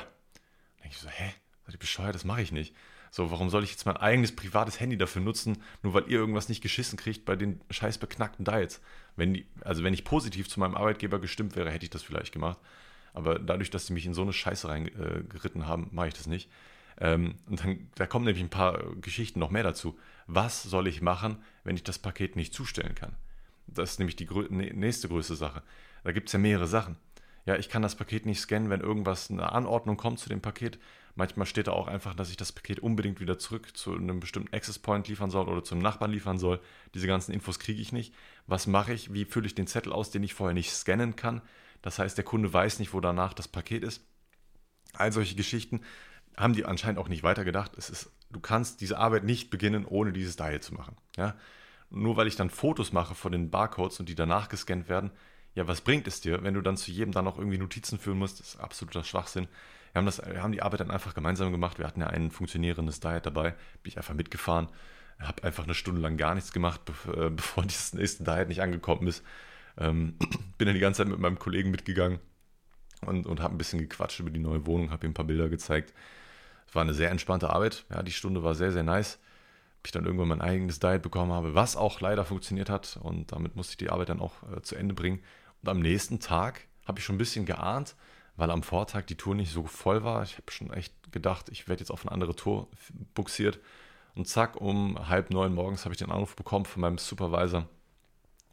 denke ich so, hä, seid ihr bescheuert, das mache ich nicht. So, warum soll ich jetzt mein eigenes privates Handy dafür nutzen, nur weil ihr irgendwas nicht geschissen kriegt bei den scheiß beknackten Diets? Wenn die, also wenn ich positiv zu meinem Arbeitgeber gestimmt wäre, hätte ich das vielleicht gemacht. Aber dadurch, dass sie mich in so eine Scheiße reingeritten äh, haben, mache ich das nicht. Ähm, und dann, da kommen nämlich ein paar Geschichten noch mehr dazu. Was soll ich machen, wenn ich das Paket nicht zustellen kann? Das ist nämlich die nächste größte Sache. Da gibt es ja mehrere Sachen. Ja, ich kann das Paket nicht scannen, wenn irgendwas, eine Anordnung kommt zu dem Paket. Manchmal steht da auch einfach, dass ich das Paket unbedingt wieder zurück zu einem bestimmten Access Point liefern soll oder zum Nachbarn liefern soll. Diese ganzen Infos kriege ich nicht. Was mache ich? Wie fülle ich den Zettel aus, den ich vorher nicht scannen kann? Das heißt, der Kunde weiß nicht, wo danach das Paket ist. All solche Geschichten haben die anscheinend auch nicht weitergedacht. Es ist, du kannst diese Arbeit nicht beginnen, ohne dieses Dial zu machen. Ja? Nur weil ich dann Fotos mache von den Barcodes und die danach gescannt werden, ja, was bringt es dir, wenn du dann zu jedem dann noch irgendwie Notizen führen musst? Das ist absoluter Schwachsinn. Wir haben, das, wir haben die Arbeit dann einfach gemeinsam gemacht. Wir hatten ja ein funktionierendes Diet dabei. Bin ich einfach mitgefahren, habe einfach eine Stunde lang gar nichts gemacht, äh, bevor dieses nächste Diet nicht angekommen ist. Ähm, bin dann die ganze Zeit mit meinem Kollegen mitgegangen und, und habe ein bisschen gequatscht über die neue Wohnung, habe ihm ein paar Bilder gezeigt. Es war eine sehr entspannte Arbeit. Ja, die Stunde war sehr, sehr nice ich dann irgendwann mein eigenes Diet bekommen habe, was auch leider funktioniert hat. Und damit musste ich die Arbeit dann auch äh, zu Ende bringen. Und am nächsten Tag habe ich schon ein bisschen geahnt, weil am Vortag die Tour nicht so voll war. Ich habe schon echt gedacht, ich werde jetzt auf eine andere Tour buxiert. Und zack, um halb neun morgens habe ich den Anruf bekommen von meinem Supervisor.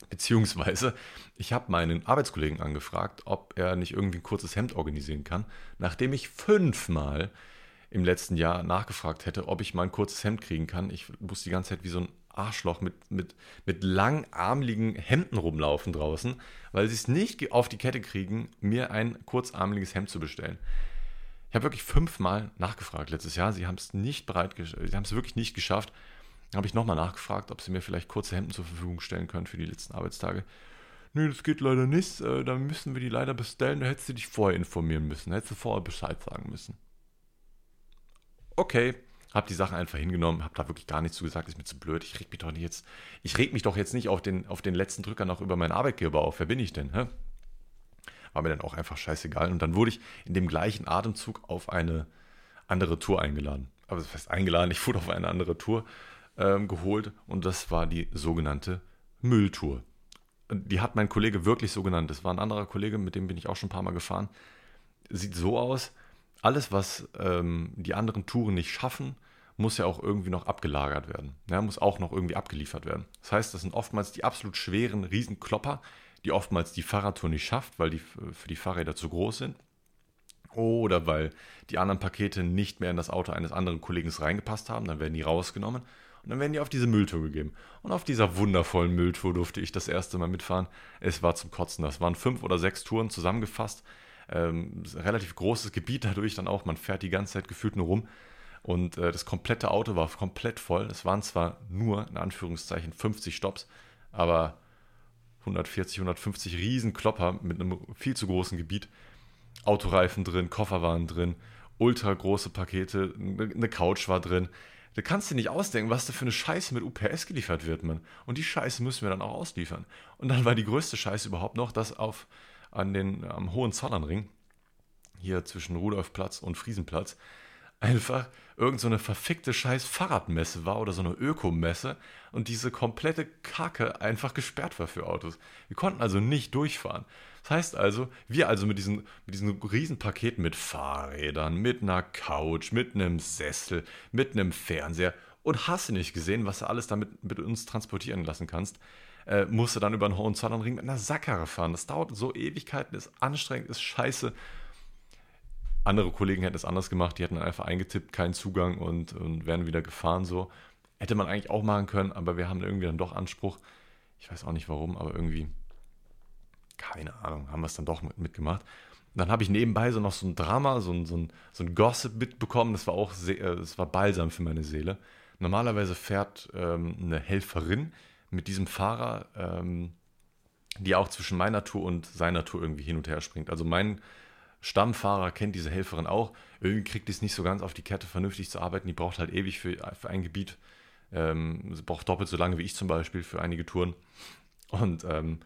Beziehungsweise, ich habe meinen Arbeitskollegen angefragt, ob er nicht irgendwie ein kurzes Hemd organisieren kann, nachdem ich fünfmal im letzten Jahr nachgefragt hätte, ob ich mal ein kurzes Hemd kriegen kann. Ich muss die ganze Zeit wie so ein Arschloch mit, mit, mit langarmligen Hemden rumlaufen draußen, weil sie es nicht auf die Kette kriegen, mir ein kurzarmliges Hemd zu bestellen. Ich habe wirklich fünfmal nachgefragt letztes Jahr. Sie haben es nicht bereit, sie haben es wirklich nicht geschafft. Habe ich nochmal nachgefragt, ob sie mir vielleicht kurze Hemden zur Verfügung stellen können für die letzten Arbeitstage. Nö, das geht leider nicht. Äh, da müssen wir die leider bestellen. Da hättest du dich vorher informieren müssen. Da hättest du vorher Bescheid sagen müssen. Okay, hab die Sachen einfach hingenommen, hab da wirklich gar nichts zu gesagt, ist mir zu blöd. Ich reg mich doch nicht jetzt, ich reg mich doch jetzt nicht auf den, auf den letzten Drücker noch über meinen Arbeitgeber auf. Wer bin ich denn? Hä? War mir dann auch einfach scheißegal. Und dann wurde ich in dem gleichen Atemzug auf eine andere Tour eingeladen. Aber das heißt eingeladen, ich wurde auf eine andere Tour ähm, geholt und das war die sogenannte Mülltour. Die hat mein Kollege wirklich so genannt. Das war ein anderer Kollege, mit dem bin ich auch schon ein paar Mal gefahren. Sieht so aus, alles, was ähm, die anderen Touren nicht schaffen, muss ja auch irgendwie noch abgelagert werden. Ja, muss auch noch irgendwie abgeliefert werden. Das heißt, das sind oftmals die absolut schweren Riesenklopper, die oftmals die Fahrradtour nicht schafft, weil die für die Fahrräder zu groß sind. Oder weil die anderen Pakete nicht mehr in das Auto eines anderen Kollegen reingepasst haben, dann werden die rausgenommen und dann werden die auf diese Mülltour gegeben. Und auf dieser wundervollen Mülltour durfte ich das erste Mal mitfahren. Es war zum Kotzen. Das waren fünf oder sechs Touren zusammengefasst. Ähm, relativ großes Gebiet dadurch dann auch. Man fährt die ganze Zeit gefühlt nur rum. Und äh, das komplette Auto war komplett voll. Es waren zwar nur, in Anführungszeichen, 50 Stops, aber 140, 150 Riesenklopper mit einem viel zu großen Gebiet. Autoreifen drin, Koffer waren drin, ultra große Pakete, eine Couch war drin. Da kannst du nicht ausdenken, was da für eine Scheiße mit UPS geliefert wird, man. Und die Scheiße müssen wir dann auch ausliefern. Und dann war die größte Scheiße überhaupt noch, dass auf an den am Hohenzollernring, hier zwischen Rudolfplatz und Friesenplatz, einfach irgend so verfickte scheiß Fahrradmesse war oder so eine Ökomesse und diese komplette Kacke einfach gesperrt war für Autos. Wir konnten also nicht durchfahren. Das heißt also, wir also mit diesen, mit diesen Riesenpaketen mit Fahrrädern, mit einer Couch, mit einem Sessel, mit einem Fernseher und hast du nicht gesehen, was du alles damit mit uns transportieren lassen kannst, äh, musste dann über einen Hohenzollernring mit einer Sackkarre fahren. Das dauert so Ewigkeiten, ist anstrengend, ist scheiße. Andere Kollegen hätten es anders gemacht, die hätten einfach eingetippt, keinen Zugang und, und wären wieder gefahren so. Hätte man eigentlich auch machen können, aber wir haben irgendwie dann doch Anspruch. Ich weiß auch nicht warum, aber irgendwie, keine Ahnung, haben wir es dann doch mitgemacht. Dann habe ich nebenbei so noch so ein Drama, so ein, so ein, so ein Gossip mitbekommen. Das war auch sehr, äh, das war balsam für meine Seele. Normalerweise fährt ähm, eine Helferin mit diesem Fahrer, ähm, die auch zwischen meiner Tour und seiner Tour irgendwie hin und her springt. Also mein Stammfahrer kennt diese Helferin auch. Irgendwie kriegt es nicht so ganz auf die Kette, vernünftig zu arbeiten. Die braucht halt ewig für, für ein Gebiet. Ähm, sie braucht doppelt so lange wie ich zum Beispiel für einige Touren. Und, ähm,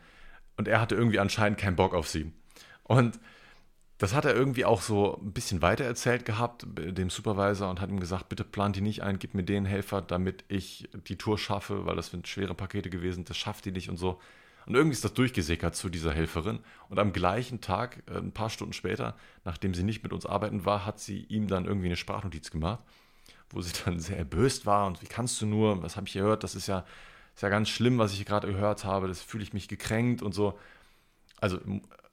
und er hatte irgendwie anscheinend keinen Bock auf sie. Und das hat er irgendwie auch so ein bisschen weiter erzählt gehabt, dem Supervisor, und hat ihm gesagt, bitte plant die nicht ein, gib mir den Helfer, damit ich die Tour schaffe, weil das sind schwere Pakete gewesen, das schafft die nicht und so. Und irgendwie ist das durchgesickert zu dieser Helferin. Und am gleichen Tag, äh, ein paar Stunden später, nachdem sie nicht mit uns arbeiten war, hat sie ihm dann irgendwie eine Sprachnotiz gemacht, wo sie dann sehr erböst war und wie kannst du nur, was habe ich gehört, das ist ja, ist ja ganz schlimm, was ich gerade gehört habe, das fühle ich mich gekränkt und so. Also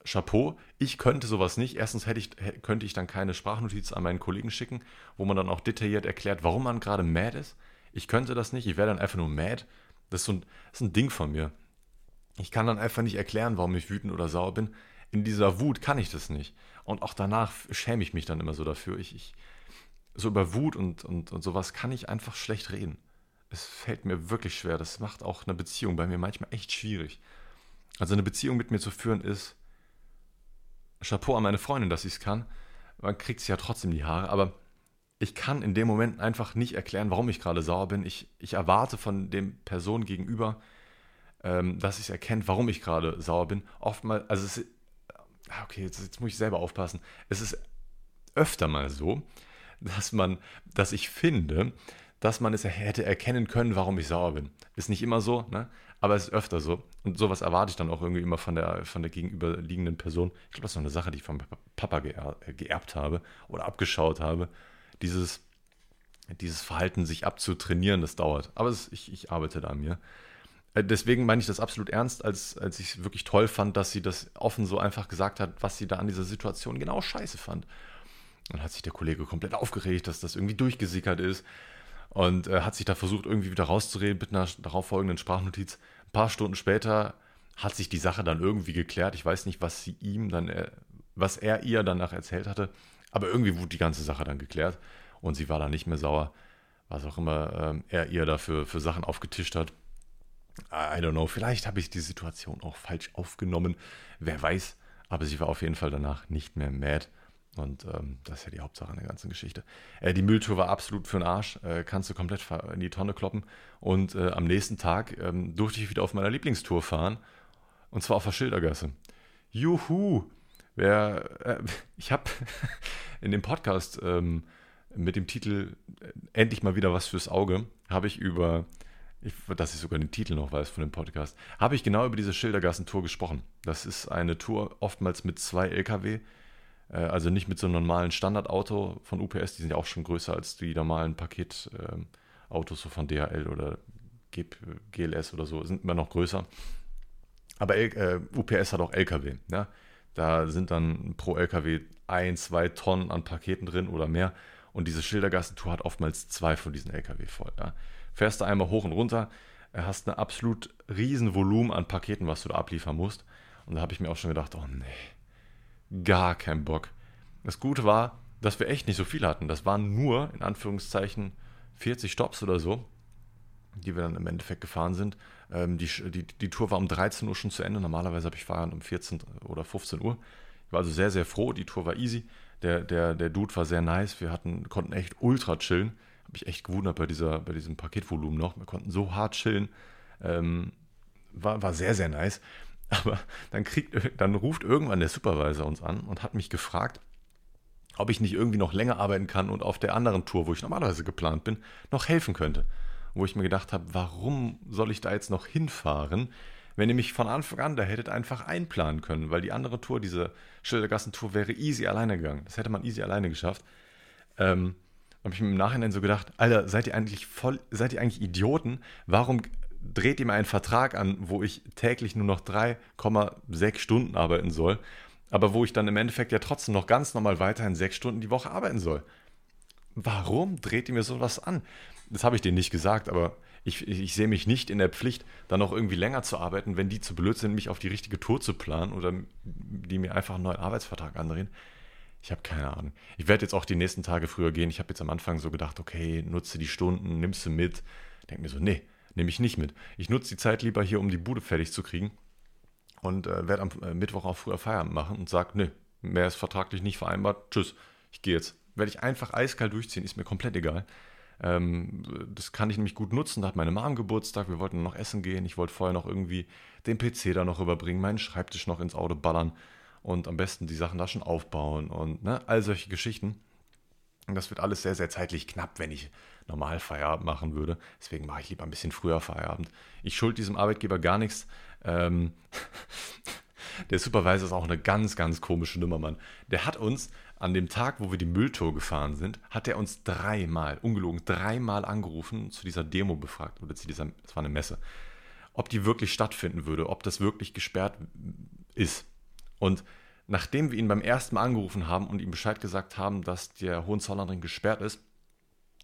Chapeau, ich könnte sowas nicht. Erstens hätte ich, könnte ich dann keine Sprachnotiz an meinen Kollegen schicken, wo man dann auch detailliert erklärt, warum man gerade mad ist. Ich könnte das nicht, ich wäre dann einfach nur mad. Das ist, so ein, das ist ein Ding von mir. Ich kann dann einfach nicht erklären, warum ich wütend oder sauer bin. In dieser Wut kann ich das nicht. Und auch danach schäme ich mich dann immer so dafür. Ich, ich, so über Wut und, und, und sowas kann ich einfach schlecht reden. Es fällt mir wirklich schwer. Das macht auch eine Beziehung bei mir manchmal echt schwierig. Also eine Beziehung mit mir zu führen ist, Chapeau an meine Freundin, dass sie es kann. Man kriegt sie ja trotzdem die Haare, aber ich kann in dem Moment einfach nicht erklären, warum ich gerade sauer bin. Ich, ich erwarte von dem Person gegenüber, ähm, dass ich erkennt, warum ich gerade sauer bin. Oftmals, also es ah, okay, jetzt, jetzt muss ich selber aufpassen. Es ist öfter mal so, dass man, dass ich finde, dass man es hätte erkennen können, warum ich sauer bin. Ist nicht immer so, ne? Aber es ist öfter so. Und sowas erwarte ich dann auch irgendwie immer von der, von der gegenüberliegenden Person. Ich glaube, das ist noch eine Sache, die ich vom Papa äh, geerbt habe oder abgeschaut habe. Dieses, dieses Verhalten, sich abzutrainieren, das dauert. Aber es, ich, ich arbeite da an mir. Äh, deswegen meine ich das absolut ernst, als, als ich es wirklich toll fand, dass sie das offen so einfach gesagt hat, was sie da an dieser Situation genau scheiße fand. Dann hat sich der Kollege komplett aufgeregt, dass das irgendwie durchgesickert ist und äh, hat sich da versucht, irgendwie wieder rauszureden mit einer darauffolgenden Sprachnotiz. Ein paar Stunden später hat sich die Sache dann irgendwie geklärt. Ich weiß nicht, was sie ihm dann, äh, was er ihr danach erzählt hatte, aber irgendwie wurde die ganze Sache dann geklärt und sie war dann nicht mehr sauer, was auch immer ähm, er ihr dafür für Sachen aufgetischt hat. I don't know, vielleicht habe ich die Situation auch falsch aufgenommen, wer weiß, aber sie war auf jeden Fall danach nicht mehr mad. Und ähm, das ist ja die Hauptsache an der ganzen Geschichte. Äh, die Mülltour war absolut für den Arsch. Äh, kannst du komplett in die Tonne kloppen. Und äh, am nächsten Tag ähm, durfte ich wieder auf meiner Lieblingstour fahren. Und zwar auf der Schildergasse. Juhu! Wer, äh, ich habe in dem Podcast ähm, mit dem Titel äh, Endlich mal wieder was fürs Auge, habe ich über, ich, dass ich sogar den Titel noch weiß von dem Podcast, habe ich genau über diese Schildergassentour gesprochen. Das ist eine Tour oftmals mit zwei LKW, also nicht mit so einem normalen Standardauto von UPS, die sind ja auch schon größer als die normalen Paketautos so von DHL oder GLS oder so, sind immer noch größer. Aber äh, UPS hat auch LKW. Ja? Da sind dann pro LKW ein, zwei Tonnen an Paketen drin oder mehr. Und diese Schildergassentour hat oftmals zwei von diesen LKW voll. Ja? Fährst du einmal hoch und runter, äh, hast ein absolut riesen Volumen an Paketen, was du da abliefern musst. Und da habe ich mir auch schon gedacht, oh nee, gar kein Bock. Das Gute war, dass wir echt nicht so viel hatten. Das waren nur, in Anführungszeichen, 40 Stops oder so, die wir dann im Endeffekt gefahren sind. Ähm, die, die, die Tour war um 13 Uhr schon zu Ende. Normalerweise habe ich Feierabend um 14 oder 15 Uhr. Ich war also sehr, sehr froh. Die Tour war easy. Der, der, der Dude war sehr nice. Wir hatten, konnten echt ultra chillen. Habe ich echt gewundert bei, dieser, bei diesem Paketvolumen noch. Wir konnten so hart chillen. Ähm, war, war sehr, sehr nice. Aber dann, kriegt, dann ruft irgendwann der Supervisor uns an und hat mich gefragt, ob ich nicht irgendwie noch länger arbeiten kann und auf der anderen Tour, wo ich normalerweise geplant bin, noch helfen könnte wo ich mir gedacht habe, warum soll ich da jetzt noch hinfahren, wenn ihr mich von Anfang an da hättet einfach einplanen können, weil die andere Tour, diese Schildergassentour, wäre easy alleine gegangen. Das hätte man easy alleine geschafft. Ähm, habe ich mir im Nachhinein so gedacht, Alter, seid ihr eigentlich voll, seid ihr eigentlich Idioten? Warum dreht ihr mir einen Vertrag an, wo ich täglich nur noch 3,6 Stunden arbeiten soll, aber wo ich dann im Endeffekt ja trotzdem noch ganz normal weiterhin sechs Stunden die Woche arbeiten soll? Warum dreht ihr mir sowas an? das habe ich denen nicht gesagt, aber ich, ich, ich, sehe mich nicht in der Pflicht, dann noch irgendwie länger zu arbeiten, wenn die zu blöd sind, mich auf die richtige Tour zu planen oder die mir einfach einen neuen Arbeitsvertrag andrehen. Ich habe keine Ahnung. Ich werde jetzt auch die nächsten Tage früher gehen. Ich habe jetzt am Anfang so gedacht, okay, nutze die Stunden, nimmst du mit. Denke mir so, nee, nehme ich nicht mit. Ich nutze die Zeit lieber hier, um die Bude fertig zu kriegen und äh, werde am äh, Mittwoch auch früher Feierabend machen und sage, nee, mehr ist vertraglich nicht vereinbart. Tschüss, ich gehe jetzt. Werde ich einfach eiskalt durchziehen, ist mir komplett egal. Ähm, das kann ich nämlich gut nutzen. Da hat meine Mom Geburtstag, wir wollten noch essen gehen. Ich wollte vorher noch irgendwie den PC da noch rüberbringen, meinen Schreibtisch noch ins Auto ballern und am besten die Sachen da schon aufbauen und ne, all solche Geschichten. Und das wird alles sehr, sehr zeitlich knapp, wenn ich normal Feierabend machen würde. Deswegen mache ich lieber ein bisschen früher Feierabend. Ich schuld diesem Arbeitgeber gar nichts. Ähm der Supervisor ist auch eine ganz, ganz komische Nummer, Mann. Der hat uns an dem Tag, wo wir die Mülltour gefahren sind, hat er uns dreimal, ungelogen, dreimal angerufen, zu dieser Demo befragt, oder zu dieser, das war eine Messe, ob die wirklich stattfinden würde, ob das wirklich gesperrt ist. Und nachdem wir ihn beim ersten Mal angerufen haben und ihm Bescheid gesagt haben, dass der Hohenzollernring gesperrt ist,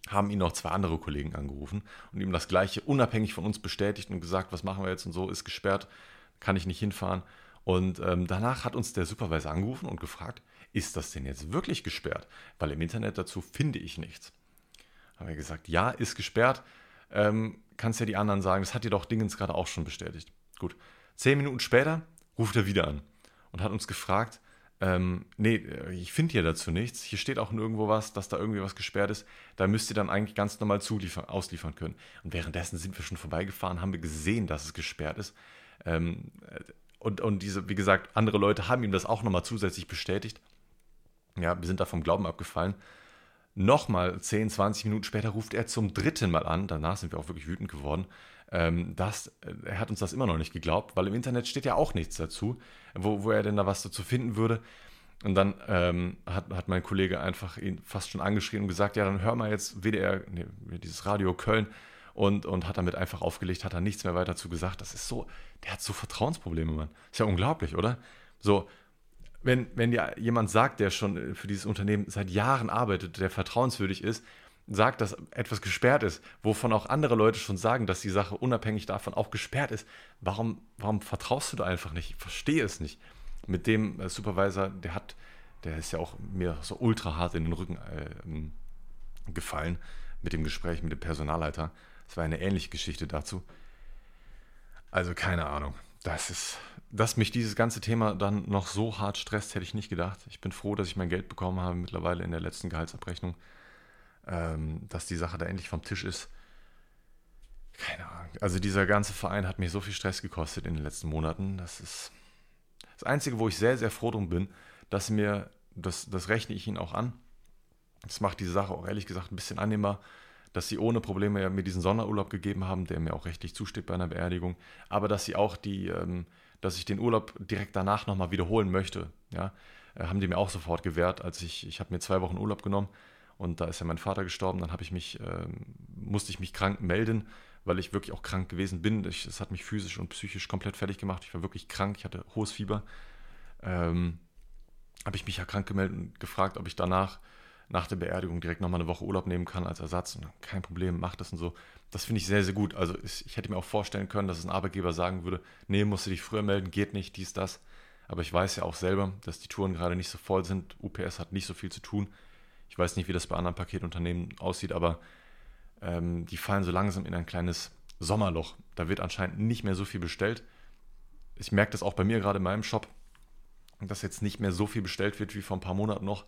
haben ihn noch zwei andere Kollegen angerufen und ihm das gleiche unabhängig von uns bestätigt und gesagt, was machen wir jetzt und so, ist gesperrt, kann ich nicht hinfahren. Und ähm, danach hat uns der Supervisor angerufen und gefragt, ist das denn jetzt wirklich gesperrt? Weil im Internet dazu finde ich nichts. Haben wir gesagt, ja, ist gesperrt. Ähm, kannst ja die anderen sagen, das hat dir doch Dingens gerade auch schon bestätigt. Gut. Zehn Minuten später ruft er wieder an und hat uns gefragt, ähm, nee, ich finde hier dazu nichts. Hier steht auch nirgendwo was, dass da irgendwie was gesperrt ist. Da müsst ihr dann eigentlich ganz normal zuliefern, ausliefern können. Und währenddessen sind wir schon vorbeigefahren, haben wir gesehen, dass es gesperrt ist. Ähm, und, und diese, wie gesagt, andere Leute haben ihm das auch nochmal zusätzlich bestätigt. Ja, wir sind da vom Glauben abgefallen. Nochmal 10, 20 Minuten später ruft er zum dritten Mal an, danach sind wir auch wirklich wütend geworden, ähm, dass, äh, er hat uns das immer noch nicht geglaubt, weil im Internet steht ja auch nichts dazu, wo, wo er denn da was dazu finden würde. Und dann ähm, hat, hat mein Kollege einfach ihn fast schon angeschrien und gesagt, ja, dann hör mal jetzt WDR, nee, dieses Radio Köln und, und hat damit einfach aufgelegt, hat da nichts mehr weiter zu gesagt. Das ist so, der hat so Vertrauensprobleme, Mann. Ist ja unglaublich, oder? So, wenn, wenn dir jemand sagt, der schon äh, für dieses Unternehmen seit Jahren arbeitet, der vertrauenswürdig ist, sagt, dass etwas gesperrt ist, wovon auch andere Leute schon sagen, dass die Sache unabhängig davon auch gesperrt ist, warum, warum vertraust du da einfach nicht? Ich verstehe es nicht. Mit dem äh, Supervisor, der hat, der ist ja auch mir so ultra hart in den Rücken äh, gefallen mit dem Gespräch mit dem Personalleiter. Es war eine ähnliche Geschichte dazu. Also keine Ahnung. Das ist, dass mich dieses ganze Thema dann noch so hart stresst, hätte ich nicht gedacht. Ich bin froh, dass ich mein Geld bekommen habe mittlerweile in der letzten Gehaltsabrechnung ähm, dass die Sache da endlich vom Tisch ist. Keine Ahnung. Also dieser ganze Verein hat mir so viel Stress gekostet in den letzten Monaten. Das ist das Einzige, wo ich sehr, sehr froh drum bin, dass mir, das, das rechne ich ihnen auch an. Das macht diese Sache auch ehrlich gesagt ein bisschen annehmbar, dass sie ohne Probleme mir diesen Sonderurlaub gegeben haben, der mir auch rechtlich zusteht bei einer Beerdigung, aber dass sie auch die, ähm, dass ich den Urlaub direkt danach nochmal wiederholen möchte, ja, äh, haben die mir auch sofort gewährt, als ich, ich habe mir zwei Wochen Urlaub genommen und da ist ja mein Vater gestorben, dann ich mich, äh, musste ich mich krank melden, weil ich wirklich auch krank gewesen bin. Es hat mich physisch und psychisch komplett fertig gemacht. Ich war wirklich krank, ich hatte hohes Fieber. Ähm, habe ich mich ja krank gemeldet und gefragt, ob ich danach, nach der Beerdigung, direkt nochmal eine Woche Urlaub nehmen kann als Ersatz. Und kein Problem, mach das und so. Das finde ich sehr, sehr gut. Also ich hätte mir auch vorstellen können, dass ein Arbeitgeber sagen würde, nee, musst du dich früher melden, geht nicht, dies, das. Aber ich weiß ja auch selber, dass die Touren gerade nicht so voll sind. UPS hat nicht so viel zu tun. Ich weiß nicht, wie das bei anderen Paketunternehmen aussieht, aber ähm, die fallen so langsam in ein kleines Sommerloch. Da wird anscheinend nicht mehr so viel bestellt. Ich merke das auch bei mir gerade in meinem Shop, dass jetzt nicht mehr so viel bestellt wird wie vor ein paar Monaten noch.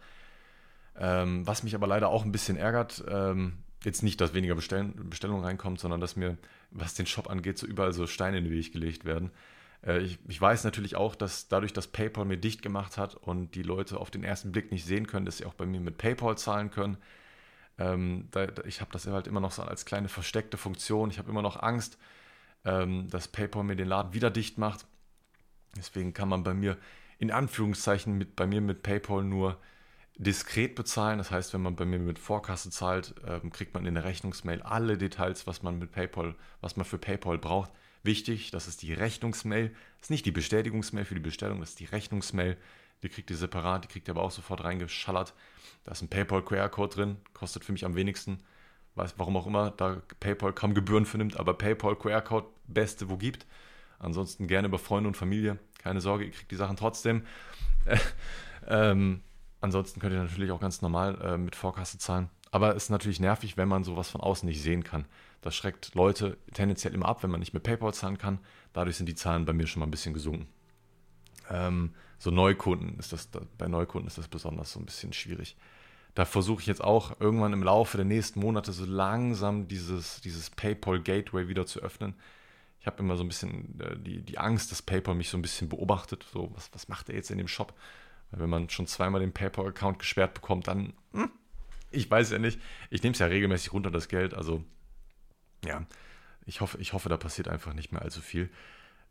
Ähm, was mich aber leider auch ein bisschen ärgert, ähm, jetzt nicht, dass weniger Bestell Bestellungen reinkommt, sondern dass mir, was den Shop angeht, so überall so Steine in den Weg gelegt werden. Äh, ich, ich, weiß natürlich auch, dass dadurch, dass PayPal mir dicht gemacht hat und die Leute auf den ersten Blick nicht sehen können, dass sie auch bei mir mit PayPal zahlen können. Ähm, da, ich habe das halt immer noch so als kleine versteckte Funktion. Ich habe immer noch Angst, ähm, dass PayPal mir den Laden wieder dicht macht. Deswegen kann man bei mir in Anführungszeichen mit, bei mir mit PayPal nur diskret bezahlen. Das heißt, wenn man bei mir mit Vorkasse zahlt, ähm, kriegt man in der Rechnungsmail alle Details, was man mit PayPal, was man für PayPal braucht. Wichtig, das ist die Rechnungsmail. Das ist nicht die Bestätigungsmail für die Bestellung, das ist die Rechnungsmail. Die kriegt ihr separat, die kriegt ihr aber auch sofort reingeschallert. Da ist ein PayPal-QR-Code drin, kostet für mich am wenigsten. Weiß warum auch immer, da PayPal kaum Gebühren für nimmt, aber PayPal-QR-Code, beste, wo gibt. Ansonsten gerne über Freunde und Familie. Keine Sorge, ihr kriegt die Sachen trotzdem. ähm, ansonsten könnt ihr natürlich auch ganz normal äh, mit Vorkasse zahlen. Aber es ist natürlich nervig, wenn man sowas von außen nicht sehen kann. Das schreckt Leute tendenziell immer ab, wenn man nicht mit PayPal zahlen kann. Dadurch sind die Zahlen bei mir schon mal ein bisschen gesunken. Ähm, so Neukunden ist das, bei Neukunden ist das besonders so ein bisschen schwierig. Da versuche ich jetzt auch irgendwann im Laufe der nächsten Monate so langsam dieses, dieses PayPal Gateway wieder zu öffnen. Ich habe immer so ein bisschen äh, die, die Angst, dass PayPal mich so ein bisschen beobachtet. So, was, was macht er jetzt in dem Shop? Weil wenn man schon zweimal den PayPal-Account gesperrt bekommt, dann, hm, ich weiß ja nicht. Ich nehme es ja regelmäßig runter, das Geld. Also ja, ich hoffe, ich hoffe, da passiert einfach nicht mehr allzu viel.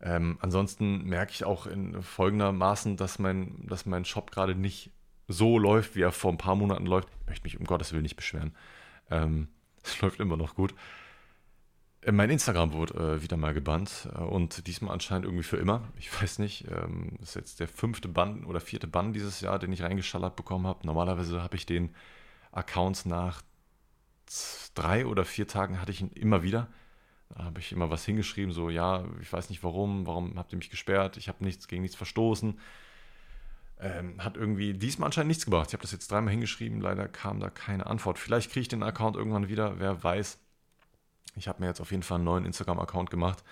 Ähm, ansonsten merke ich auch in folgendermaßen, dass mein, dass mein Shop gerade nicht so läuft, wie er vor ein paar Monaten läuft. Ich möchte mich um Gottes Willen nicht beschweren. Ähm, es läuft immer noch gut. Äh, mein Instagram wurde äh, wieder mal gebannt äh, und diesmal anscheinend irgendwie für immer. Ich weiß nicht, ähm, ist jetzt der fünfte Bann oder vierte Bann dieses Jahr, den ich reingeschallert bekommen habe. Normalerweise habe ich den Accounts nach drei oder vier Tagen hatte ich ihn immer wieder. Da habe ich immer was hingeschrieben, so, ja, ich weiß nicht warum, warum habt ihr mich gesperrt, ich habe nichts gegen nichts verstoßen. Ähm, hat irgendwie diesmal anscheinend nichts gebracht. Ich habe das jetzt dreimal hingeschrieben, leider kam da keine Antwort. Vielleicht kriege ich den Account irgendwann wieder, wer weiß. Ich habe mir jetzt auf jeden Fall einen neuen Instagram-Account gemacht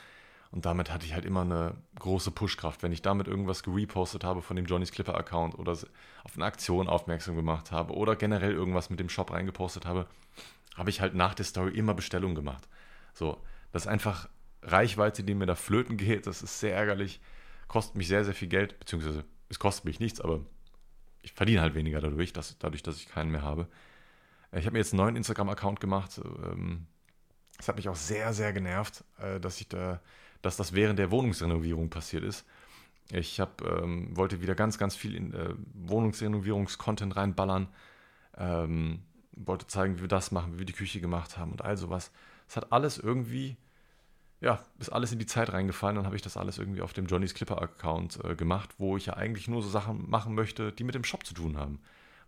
und damit hatte ich halt immer eine große Pushkraft. Wenn ich damit irgendwas gerepostet habe von dem Johnny's Clipper Account oder auf eine Aktion aufmerksam gemacht habe oder generell irgendwas mit dem Shop reingepostet habe, habe ich halt nach der Story immer Bestellungen gemacht. So, das ist einfach Reichweite, die mir da flöten geht. Das ist sehr ärgerlich. Kostet mich sehr, sehr viel Geld, beziehungsweise es kostet mich nichts, aber ich verdiene halt weniger dadurch, dass, dadurch, dass ich keinen mehr habe. Ich habe mir jetzt einen neuen Instagram-Account gemacht. Ähm, es hat mich auch sehr, sehr genervt, äh, dass ich da, dass das während der Wohnungsrenovierung passiert ist. Ich hab, ähm, wollte wieder ganz, ganz viel in äh, Wohnungsrenovierungskontent reinballern. Ähm, wollte zeigen, wie wir das machen, wie wir die Küche gemacht haben und all sowas. Es hat alles irgendwie, ja, ist alles in die Zeit reingefallen. Dann habe ich das alles irgendwie auf dem Johnny's Clipper Account äh, gemacht, wo ich ja eigentlich nur so Sachen machen möchte, die mit dem Shop zu tun haben.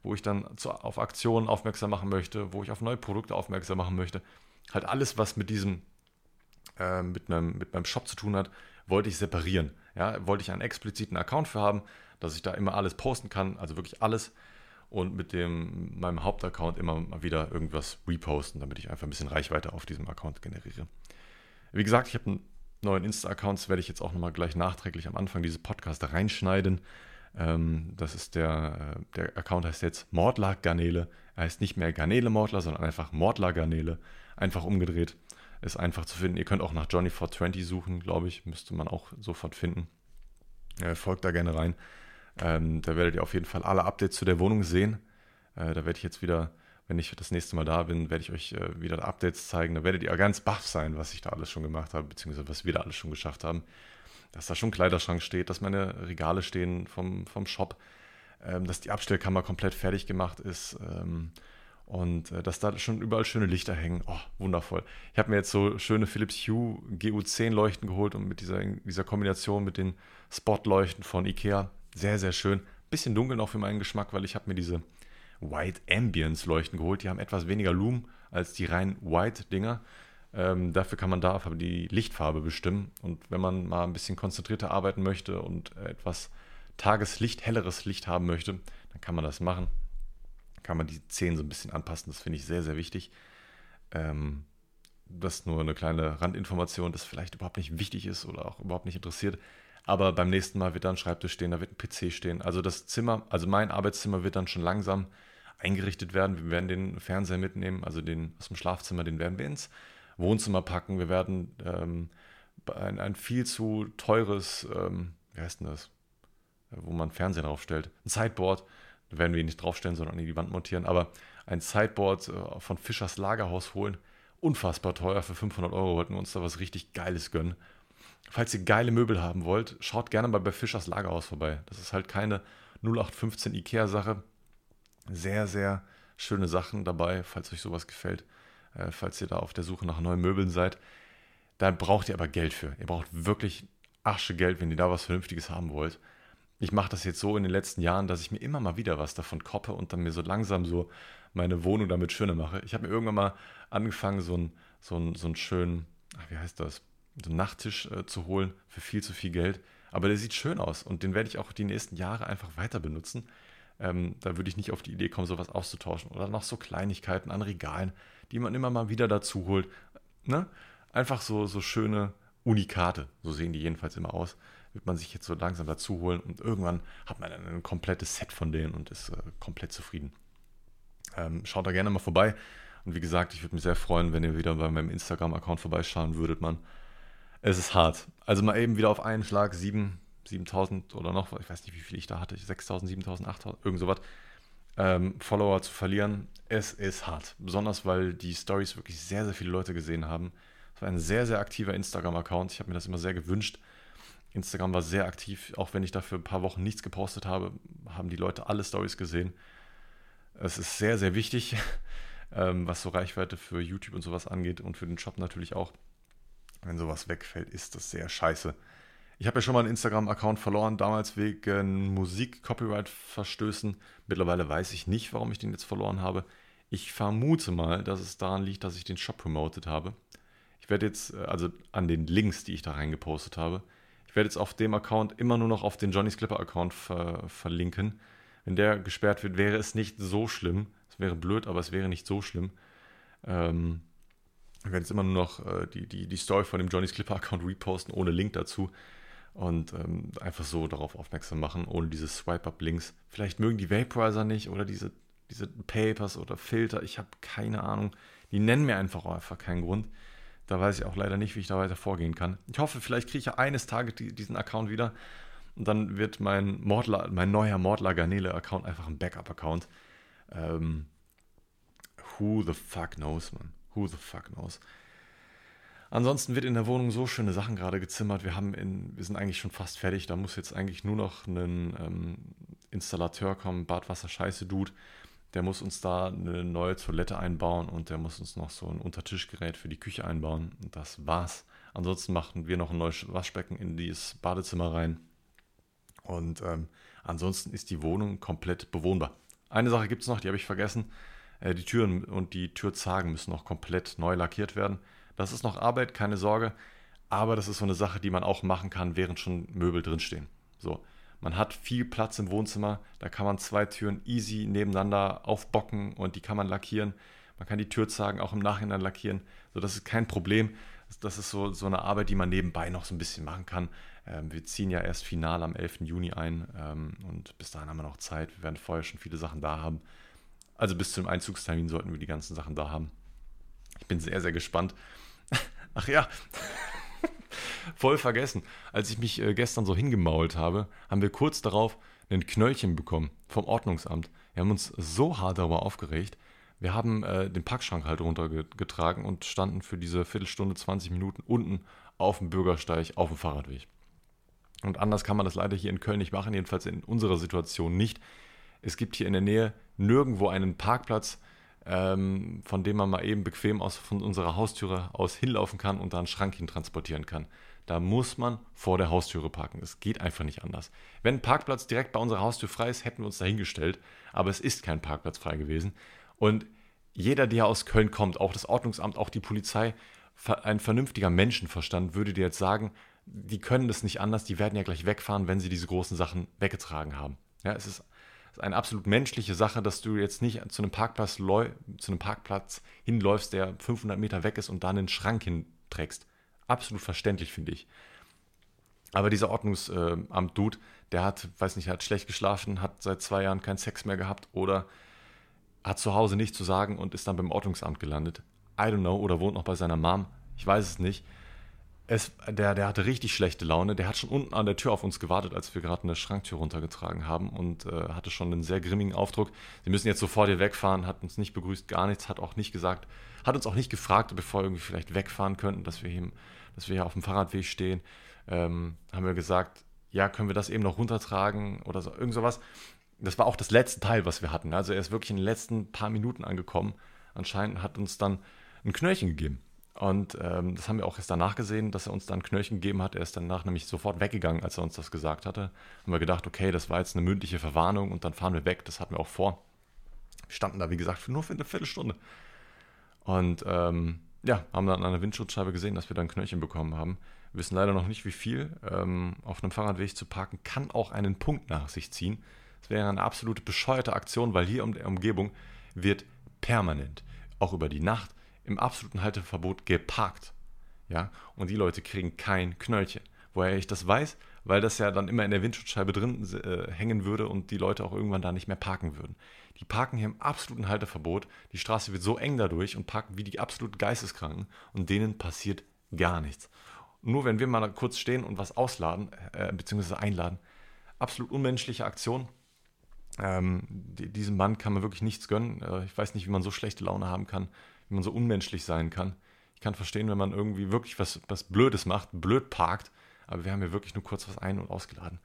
wo ich dann zu, auf Aktionen aufmerksam machen möchte, wo ich auf neue Produkte aufmerksam machen möchte. Halt alles, was mit diesem, äh, mit, meinem, mit meinem Shop zu tun hat, wollte ich separieren. Ja, wollte ich einen expliziten Account für haben, dass ich da immer alles posten kann, also wirklich alles. Und mit dem, meinem Hauptaccount immer mal wieder irgendwas reposten, damit ich einfach ein bisschen Reichweite auf diesem Account generiere. Wie gesagt, ich habe einen neuen Insta-Account, werde ich jetzt auch nochmal gleich nachträglich am Anfang dieses Podcasts reinschneiden. Ähm, das ist der, äh, der Account heißt jetzt Mordler Garnele. Er heißt nicht mehr Garnele Mordler, sondern einfach Mordler Garnele. Einfach umgedreht. Ist einfach zu finden. Ihr könnt auch nach Johnny420 suchen, glaube ich. Müsste man auch sofort finden. Äh, folgt da gerne rein. Ähm, da werdet ihr auf jeden Fall alle Updates zu der Wohnung sehen. Äh, da werde ich jetzt wieder, wenn ich das nächste Mal da bin, werde ich euch äh, wieder Updates zeigen. Da werdet ihr ganz baff sein, was ich da alles schon gemacht habe, beziehungsweise was wir da alles schon geschafft haben dass da schon ein Kleiderschrank steht, dass meine Regale stehen vom, vom Shop, ähm, dass die Abstellkammer komplett fertig gemacht ist ähm, und äh, dass da schon überall schöne Lichter hängen. Oh, wundervoll. Ich habe mir jetzt so schöne Philips Hue GU10 Leuchten geholt und mit dieser, dieser Kombination mit den Spotleuchten von Ikea, sehr, sehr schön. Bisschen dunkel noch für meinen Geschmack, weil ich habe mir diese White Ambience Leuchten geholt. Die haben etwas weniger Lumen als die rein White Dinger. Ähm, dafür kann man da die Lichtfarbe bestimmen. Und wenn man mal ein bisschen konzentrierter arbeiten möchte und etwas Tageslicht, helleres Licht haben möchte, dann kann man das machen. Kann man die 10 so ein bisschen anpassen. Das finde ich sehr, sehr wichtig. Ähm, das ist nur eine kleine Randinformation, das vielleicht überhaupt nicht wichtig ist oder auch überhaupt nicht interessiert. Aber beim nächsten Mal wird da ein Schreibtisch stehen, da wird ein PC stehen. Also das Zimmer, also mein Arbeitszimmer wird dann schon langsam eingerichtet werden. Wir werden den Fernseher mitnehmen, also den aus dem Schlafzimmer, den werden wir ins Wohnzimmer packen. Wir werden ähm, ein, ein, viel zu teures, ähm, wie heißt denn das, wo man Fernseher draufstellt, ein Sideboard, da werden wir ihn nicht draufstellen, sondern in die Wand montieren, aber ein Sideboard äh, von Fischers Lagerhaus holen, unfassbar teuer, für 500 Euro wollten wir uns da was richtig Geiles gönnen. Falls ihr geile Möbel haben wollt, schaut gerne mal bei Fischers Lagerhaus vorbei. Das ist halt keine 0815 Ikea-Sache. Sehr, sehr schöne Sachen dabei, falls euch sowas gefällt äh, falls ihr da auf der Suche nach neuen Möbeln seid. Da braucht ihr aber Geld für. Ihr braucht wirklich Asche Geld, wenn ihr da was Vernünftiges haben wollt. Ich mache das jetzt so in den letzten Jahren, dass ich mir immer mal wieder was davon koppe und dann mir so langsam so meine Wohnung damit schöner mache. Ich habe mir irgendwann mal angefangen, so einen so so einen schönen, wie heißt das, so einen Nachttisch äh, zu holen für viel zu viel Geld. Aber der sieht schön aus und den werde ich auch die nächsten Jahre einfach weiter benutzen. Ähm, da würde ich nicht auf die Idee kommen, sowas auszutauschen. Oder noch so Kleinigkeiten an Regalen die man immer mal wieder dazu holt. Ne? Einfach so, so schöne Unikate, so sehen die jedenfalls immer aus, wird man sich jetzt so langsam dazu holen und irgendwann hat man ein komplettes Set von denen und ist äh, komplett zufrieden. Ähm, schaut da gerne mal vorbei. Und wie gesagt, ich würde mich sehr freuen, wenn ihr wieder bei meinem Instagram-Account vorbeischauen würdet, man. Es ist hart. Also mal eben wieder auf einen Schlag 7, 7000 oder noch, ich weiß nicht, wie viel ich da hatte, 6000, 7000, 8000, irgend sowas ähm, Follower zu verlieren, es ist hart. Besonders weil die Stories wirklich sehr, sehr viele Leute gesehen haben. Es war ein sehr, sehr aktiver Instagram-Account. Ich habe mir das immer sehr gewünscht. Instagram war sehr aktiv, auch wenn ich dafür ein paar Wochen nichts gepostet habe, haben die Leute alle Stories gesehen. Es ist sehr, sehr wichtig, ähm, was so Reichweite für YouTube und sowas angeht und für den Shop natürlich auch. Wenn sowas wegfällt, ist das sehr scheiße. Ich habe ja schon mal einen Instagram-Account verloren, damals wegen Musik-Copyright-Verstößen. Mittlerweile weiß ich nicht, warum ich den jetzt verloren habe. Ich vermute mal, dass es daran liegt, dass ich den Shop promotet habe. Ich werde jetzt, äh, also an den Links, die ich da reingepostet habe, ich werde jetzt auf dem Account immer nur noch auf den Johnny's Clipper-Account ver verlinken. Wenn der gesperrt wird, wäre es nicht so schlimm. Es wäre blöd, aber es wäre nicht so schlimm. Ähm, ich werde jetzt immer nur noch äh, die, die, die Story von dem Johnny's Clipper-Account reposten, ohne Link dazu und ähm, einfach so darauf aufmerksam machen, ohne diese Swipe-Up-Links. Vielleicht mögen die Vaporizer nicht oder diese, diese Papers oder Filter, ich habe keine Ahnung. Die nennen mir einfach einfach keinen Grund. Da weiß ich auch leider nicht, wie ich da weiter vorgehen kann. Ich hoffe, vielleicht kriege ich ja eines Tages die, diesen Account wieder und dann wird mein, Mordler, mein neuer Mordler Garnele-Account einfach ein Backup-Account. Ähm, who the fuck knows, man? Who the fuck knows? Ansonsten wird in der Wohnung so schöne Sachen gerade gezimmert. Wir, haben in, wir sind eigentlich schon fast fertig. Da muss jetzt eigentlich nur noch ein ähm, Installateur kommen, Badwasser-Scheiße-Dude. Der muss uns da eine neue Toilette einbauen und der muss uns noch so ein Untertischgerät für die Küche einbauen. Und das war's. Ansonsten machen wir noch ein neues Waschbecken in dieses Badezimmer rein. Und ähm, ansonsten ist die Wohnung komplett bewohnbar. Eine Sache gibt es noch, die habe ich vergessen. Äh, die Türen und die Türzagen müssen noch komplett neu lackiert werden. Das ist noch Arbeit, keine Sorge. Aber das ist so eine Sache, die man auch machen kann, während schon Möbel drinstehen. So, man hat viel Platz im Wohnzimmer, da kann man zwei Türen easy nebeneinander aufbocken und die kann man lackieren. Man kann die Türzagen auch im Nachhinein lackieren. So, das ist kein Problem. Das ist so, so eine Arbeit, die man nebenbei noch so ein bisschen machen kann. Ähm, wir ziehen ja erst final am 11. Juni ein ähm, und bis dahin haben wir noch Zeit. Wir werden vorher schon viele Sachen da haben. Also bis zum Einzugstermin sollten wir die ganzen Sachen da haben. Ich bin sehr, sehr gespannt. Ach ja, voll vergessen. Als ich mich äh, gestern so hingemault habe, haben wir kurz darauf ein Knöllchen bekommen vom Ordnungsamt. Wir haben uns so hart darüber aufgeregt. Wir haben äh, den Packschrank halt runtergetragen und standen für diese Viertelstunde, 20 Minuten unten auf dem Bürgersteig, auf dem Fahrradweg. Und anders kann man das leider hier in Köln nicht machen, jedenfalls in unserer Situation nicht. Es gibt hier in der Nähe nirgendwo einen Parkplatz, ähm, von dem man mal eben bequem aus von unserer Haustüre aus hinlaufen kann und da einen Schrank hin transportieren kann. Da muss man vor der Haustüre parken. Es geht einfach nicht anders. Wenn ein Parkplatz direkt bei unserer Haustür frei ist, hätten wir uns dahingestellt, aber es ist kein Parkplatz frei gewesen. Und jeder, der aus Köln kommt, auch das Ordnungsamt, auch die Polizei, ein vernünftiger Menschenverstand würde dir jetzt sagen, die können das nicht anders, die werden ja gleich wegfahren, wenn sie diese großen Sachen weggetragen haben. Ja, es ist eine absolut menschliche Sache, dass du jetzt nicht zu einem Parkplatz, zu einem Parkplatz hinläufst, der 500 Meter weg ist und da einen Schrank hinträgst. Absolut verständlich, finde ich. Aber dieser Ordnungsamt-Dude, der hat, weiß nicht, hat schlecht geschlafen, hat seit zwei Jahren keinen Sex mehr gehabt oder hat zu Hause nichts zu sagen und ist dann beim Ordnungsamt gelandet. I don't know, oder wohnt noch bei seiner Mom. Ich weiß es nicht. Es, der, der hatte richtig schlechte Laune. Der hat schon unten an der Tür auf uns gewartet, als wir gerade eine Schranktür runtergetragen haben und äh, hatte schon einen sehr grimmigen Aufdruck. Sie müssen jetzt sofort hier wegfahren, hat uns nicht begrüßt, gar nichts, hat auch nicht gesagt, hat uns auch nicht gefragt, ob wir irgendwie vielleicht wegfahren könnten, dass wir hier, dass wir hier auf dem Fahrradweg stehen. Ähm, haben wir gesagt, ja, können wir das eben noch runtertragen oder so, irgend sowas. Das war auch das letzte Teil, was wir hatten. Also er ist wirklich in den letzten paar Minuten angekommen. Anscheinend hat uns dann ein Knöllchen gegeben. Und ähm, das haben wir auch erst danach gesehen, dass er uns dann Knöllchen gegeben hat. Er ist danach nämlich sofort weggegangen, als er uns das gesagt hatte. Haben wir gedacht, okay, das war jetzt eine mündliche Verwarnung und dann fahren wir weg. Das hatten wir auch vor. Wir standen da, wie gesagt, nur für eine Viertelstunde. Und ähm, ja, haben dann an der Windschutzscheibe gesehen, dass wir dann Knöllchen bekommen haben. Wir wissen leider noch nicht, wie viel. Ähm, auf einem Fahrradweg zu parken kann auch einen Punkt nach sich ziehen. Das wäre eine absolute bescheuerte Aktion, weil hier um die Umgebung wird permanent, auch über die Nacht, im absoluten Halteverbot geparkt. Ja, und die Leute kriegen kein Knöllchen. Woher ich das weiß, weil das ja dann immer in der Windschutzscheibe drin äh, hängen würde und die Leute auch irgendwann da nicht mehr parken würden. Die parken hier im absoluten Halteverbot. Die Straße wird so eng dadurch und parken wie die absolut Geisteskranken und denen passiert gar nichts. Nur wenn wir mal kurz stehen und was ausladen, äh, beziehungsweise einladen, absolut unmenschliche Aktion. Ähm, die, diesem Mann kann man wirklich nichts gönnen. Äh, ich weiß nicht, wie man so schlechte Laune haben kann, wie man so unmenschlich sein kann. Ich kann verstehen, wenn man irgendwie wirklich was, was Blödes macht, blöd parkt, aber wir haben hier wirklich nur kurz was ein- und ausgeladen.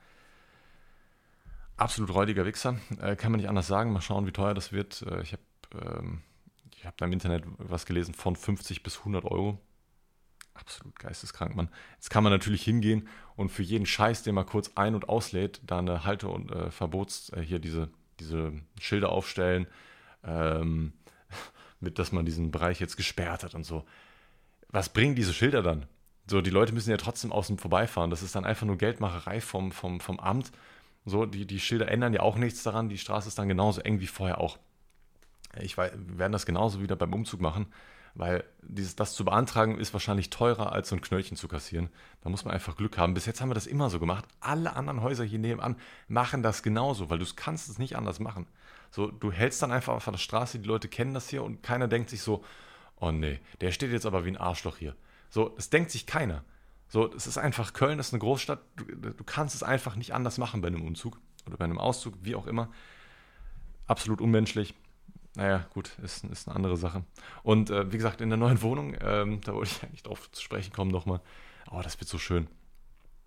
Absolut räudiger Wichser, äh, kann man nicht anders sagen. Mal schauen, wie teuer das wird. Äh, ich habe ähm, hab da im Internet was gelesen von 50 bis 100 Euro. Absolut geisteskrank, Mann. Jetzt kann man natürlich hingehen und für jeden Scheiß, den man kurz ein- und auslädt, da eine Halte- und äh, Verbots, äh, hier diese, diese Schilder aufstellen. Ähm, mit, dass man diesen Bereich jetzt gesperrt hat und so. Was bringen diese Schilder dann? So, die Leute müssen ja trotzdem außen vorbeifahren. Das ist dann einfach nur Geldmacherei vom, vom, vom Amt. So, die, die Schilder ändern ja auch nichts daran. Die Straße ist dann genauso eng wie vorher auch. Ich weiß, wir werden das genauso wieder beim Umzug machen, weil dieses, das zu beantragen ist wahrscheinlich teurer, als so ein Knöllchen zu kassieren. Da muss man einfach Glück haben. Bis jetzt haben wir das immer so gemacht. Alle anderen Häuser hier nebenan machen das genauso, weil du kannst es nicht anders machen. So, du hältst dann einfach auf der Straße, die Leute kennen das hier und keiner denkt sich so, oh nee, der steht jetzt aber wie ein Arschloch hier. So, das denkt sich keiner. So, es ist einfach, Köln ist eine Großstadt, du, du kannst es einfach nicht anders machen bei einem Umzug oder bei einem Auszug, wie auch immer. Absolut unmenschlich. Naja, gut, ist, ist eine andere Sache. Und äh, wie gesagt, in der neuen Wohnung, ähm, da wollte ich eigentlich drauf zu sprechen kommen nochmal. Oh, das wird so schön.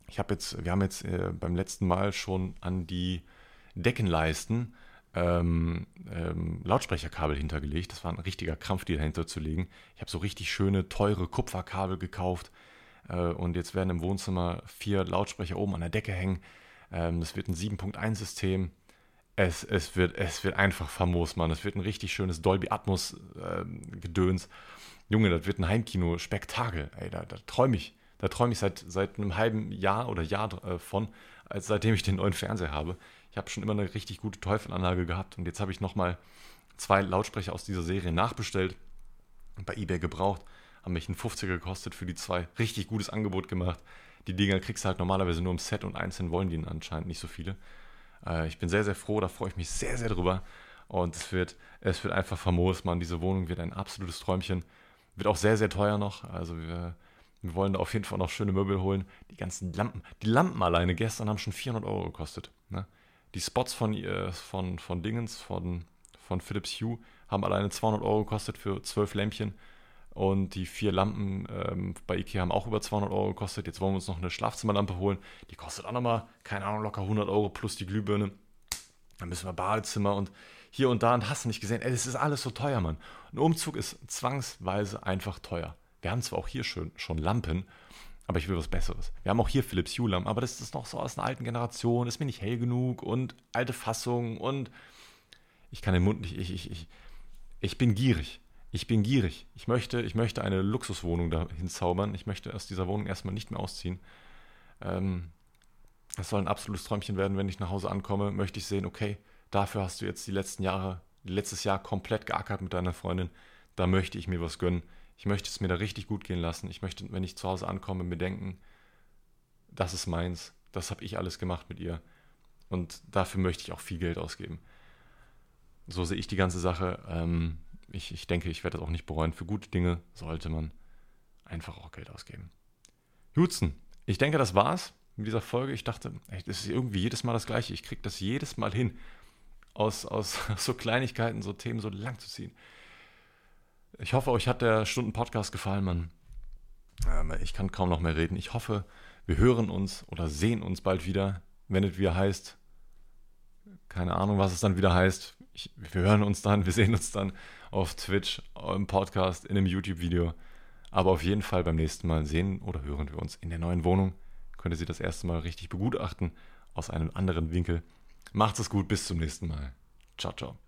Ich habe jetzt, wir haben jetzt äh, beim letzten Mal schon an die Deckenleisten ähm, ähm, Lautsprecherkabel hintergelegt. Das war ein richtiger Krampf, die dahinter zu legen. Ich habe so richtig schöne, teure Kupferkabel gekauft. Äh, und jetzt werden im Wohnzimmer vier Lautsprecher oben an der Decke hängen. Ähm, das wird ein 7.1-System. es, es, wird, es wird einfach famos, Mann. Es wird ein richtig schönes Dolby Atmos äh, Gedöns. Junge, das wird ein Heimkino-Spektakel. Ey, da, da träume ich. Da träume ich seit, seit einem halben Jahr oder Jahr äh, von, als seitdem ich den neuen Fernseher habe. Ich habe schon immer eine richtig gute Teufelanlage gehabt und jetzt habe ich nochmal zwei Lautsprecher aus dieser Serie nachbestellt, bei eBay gebraucht, haben mich einen 50er gekostet für die zwei. Richtig gutes Angebot gemacht. Die Dinger kriegst du halt normalerweise nur im Set und einzeln wollen die anscheinend nicht so viele. Äh, ich bin sehr, sehr froh, da freue ich mich sehr, sehr drüber. Und es wird, es wird einfach famos, Mann. Diese Wohnung wird ein absolutes Träumchen. Wird auch sehr, sehr teuer noch. Also wir, wir wollen da auf jeden Fall noch schöne Möbel holen. Die ganzen Lampen, die Lampen alleine gestern haben schon 400 Euro gekostet. Ne? Die Spots von, äh, von, von Dingens, von, von Philips Hue, haben alleine 200 Euro gekostet für 12 Lämpchen. Und die vier Lampen ähm, bei Ikea haben auch über 200 Euro gekostet. Jetzt wollen wir uns noch eine Schlafzimmerlampe holen. Die kostet auch nochmal, keine Ahnung, locker 100 Euro plus die Glühbirne. Dann müssen wir Badezimmer und hier und da und hast du nicht gesehen. Ey, das ist alles so teuer, Mann. Ein Umzug ist zwangsweise einfach teuer. Wir haben zwar auch hier schon, schon Lampen, aber ich will was Besseres. Wir haben auch hier Philips Hue Lampen, aber das ist noch so aus einer alten Generation, ist mir nicht hell genug und alte Fassung und ich kann den Mund nicht, ich, ich, ich, ich bin gierig ich bin gierig. Ich möchte, ich möchte eine Luxuswohnung dahin zaubern. Ich möchte aus dieser Wohnung erstmal nicht mehr ausziehen. Ähm, das soll ein absolutes Träumchen werden, wenn ich nach Hause ankomme, möchte ich sehen, okay, dafür hast du jetzt die letzten Jahre, letztes Jahr komplett geackert mit deiner Freundin. Da möchte ich mir was gönnen. Ich möchte es mir da richtig gut gehen lassen. Ich möchte, wenn ich zu Hause ankomme, mir denken, das ist meins. Das habe ich alles gemacht mit ihr. Und dafür möchte ich auch viel Geld ausgeben. So sehe ich die ganze Sache. Ähm, ich, ich denke, ich werde das auch nicht bereuen. Für gute Dinge sollte man einfach auch Geld ausgeben. Jutzen, ich denke, das war's mit dieser Folge. Ich dachte, das ist irgendwie jedes Mal das Gleiche. Ich kriege das jedes Mal hin, aus, aus so Kleinigkeiten, so Themen so lang zu ziehen. Ich hoffe, euch hat der Stunden-Podcast gefallen, Mann. Ähm, ich kann kaum noch mehr reden. Ich hoffe, wir hören uns oder sehen uns bald wieder, wenn es wieder heißt. Keine Ahnung, was es dann wieder heißt. Ich, wir hören uns dann, wir sehen uns dann auf Twitch, im Podcast, in einem YouTube-Video. Aber auf jeden Fall beim nächsten Mal sehen oder hören wir uns in der neuen Wohnung. Könnt ihr sie das erste Mal richtig begutachten aus einem anderen Winkel. Macht es gut, bis zum nächsten Mal. Ciao, ciao.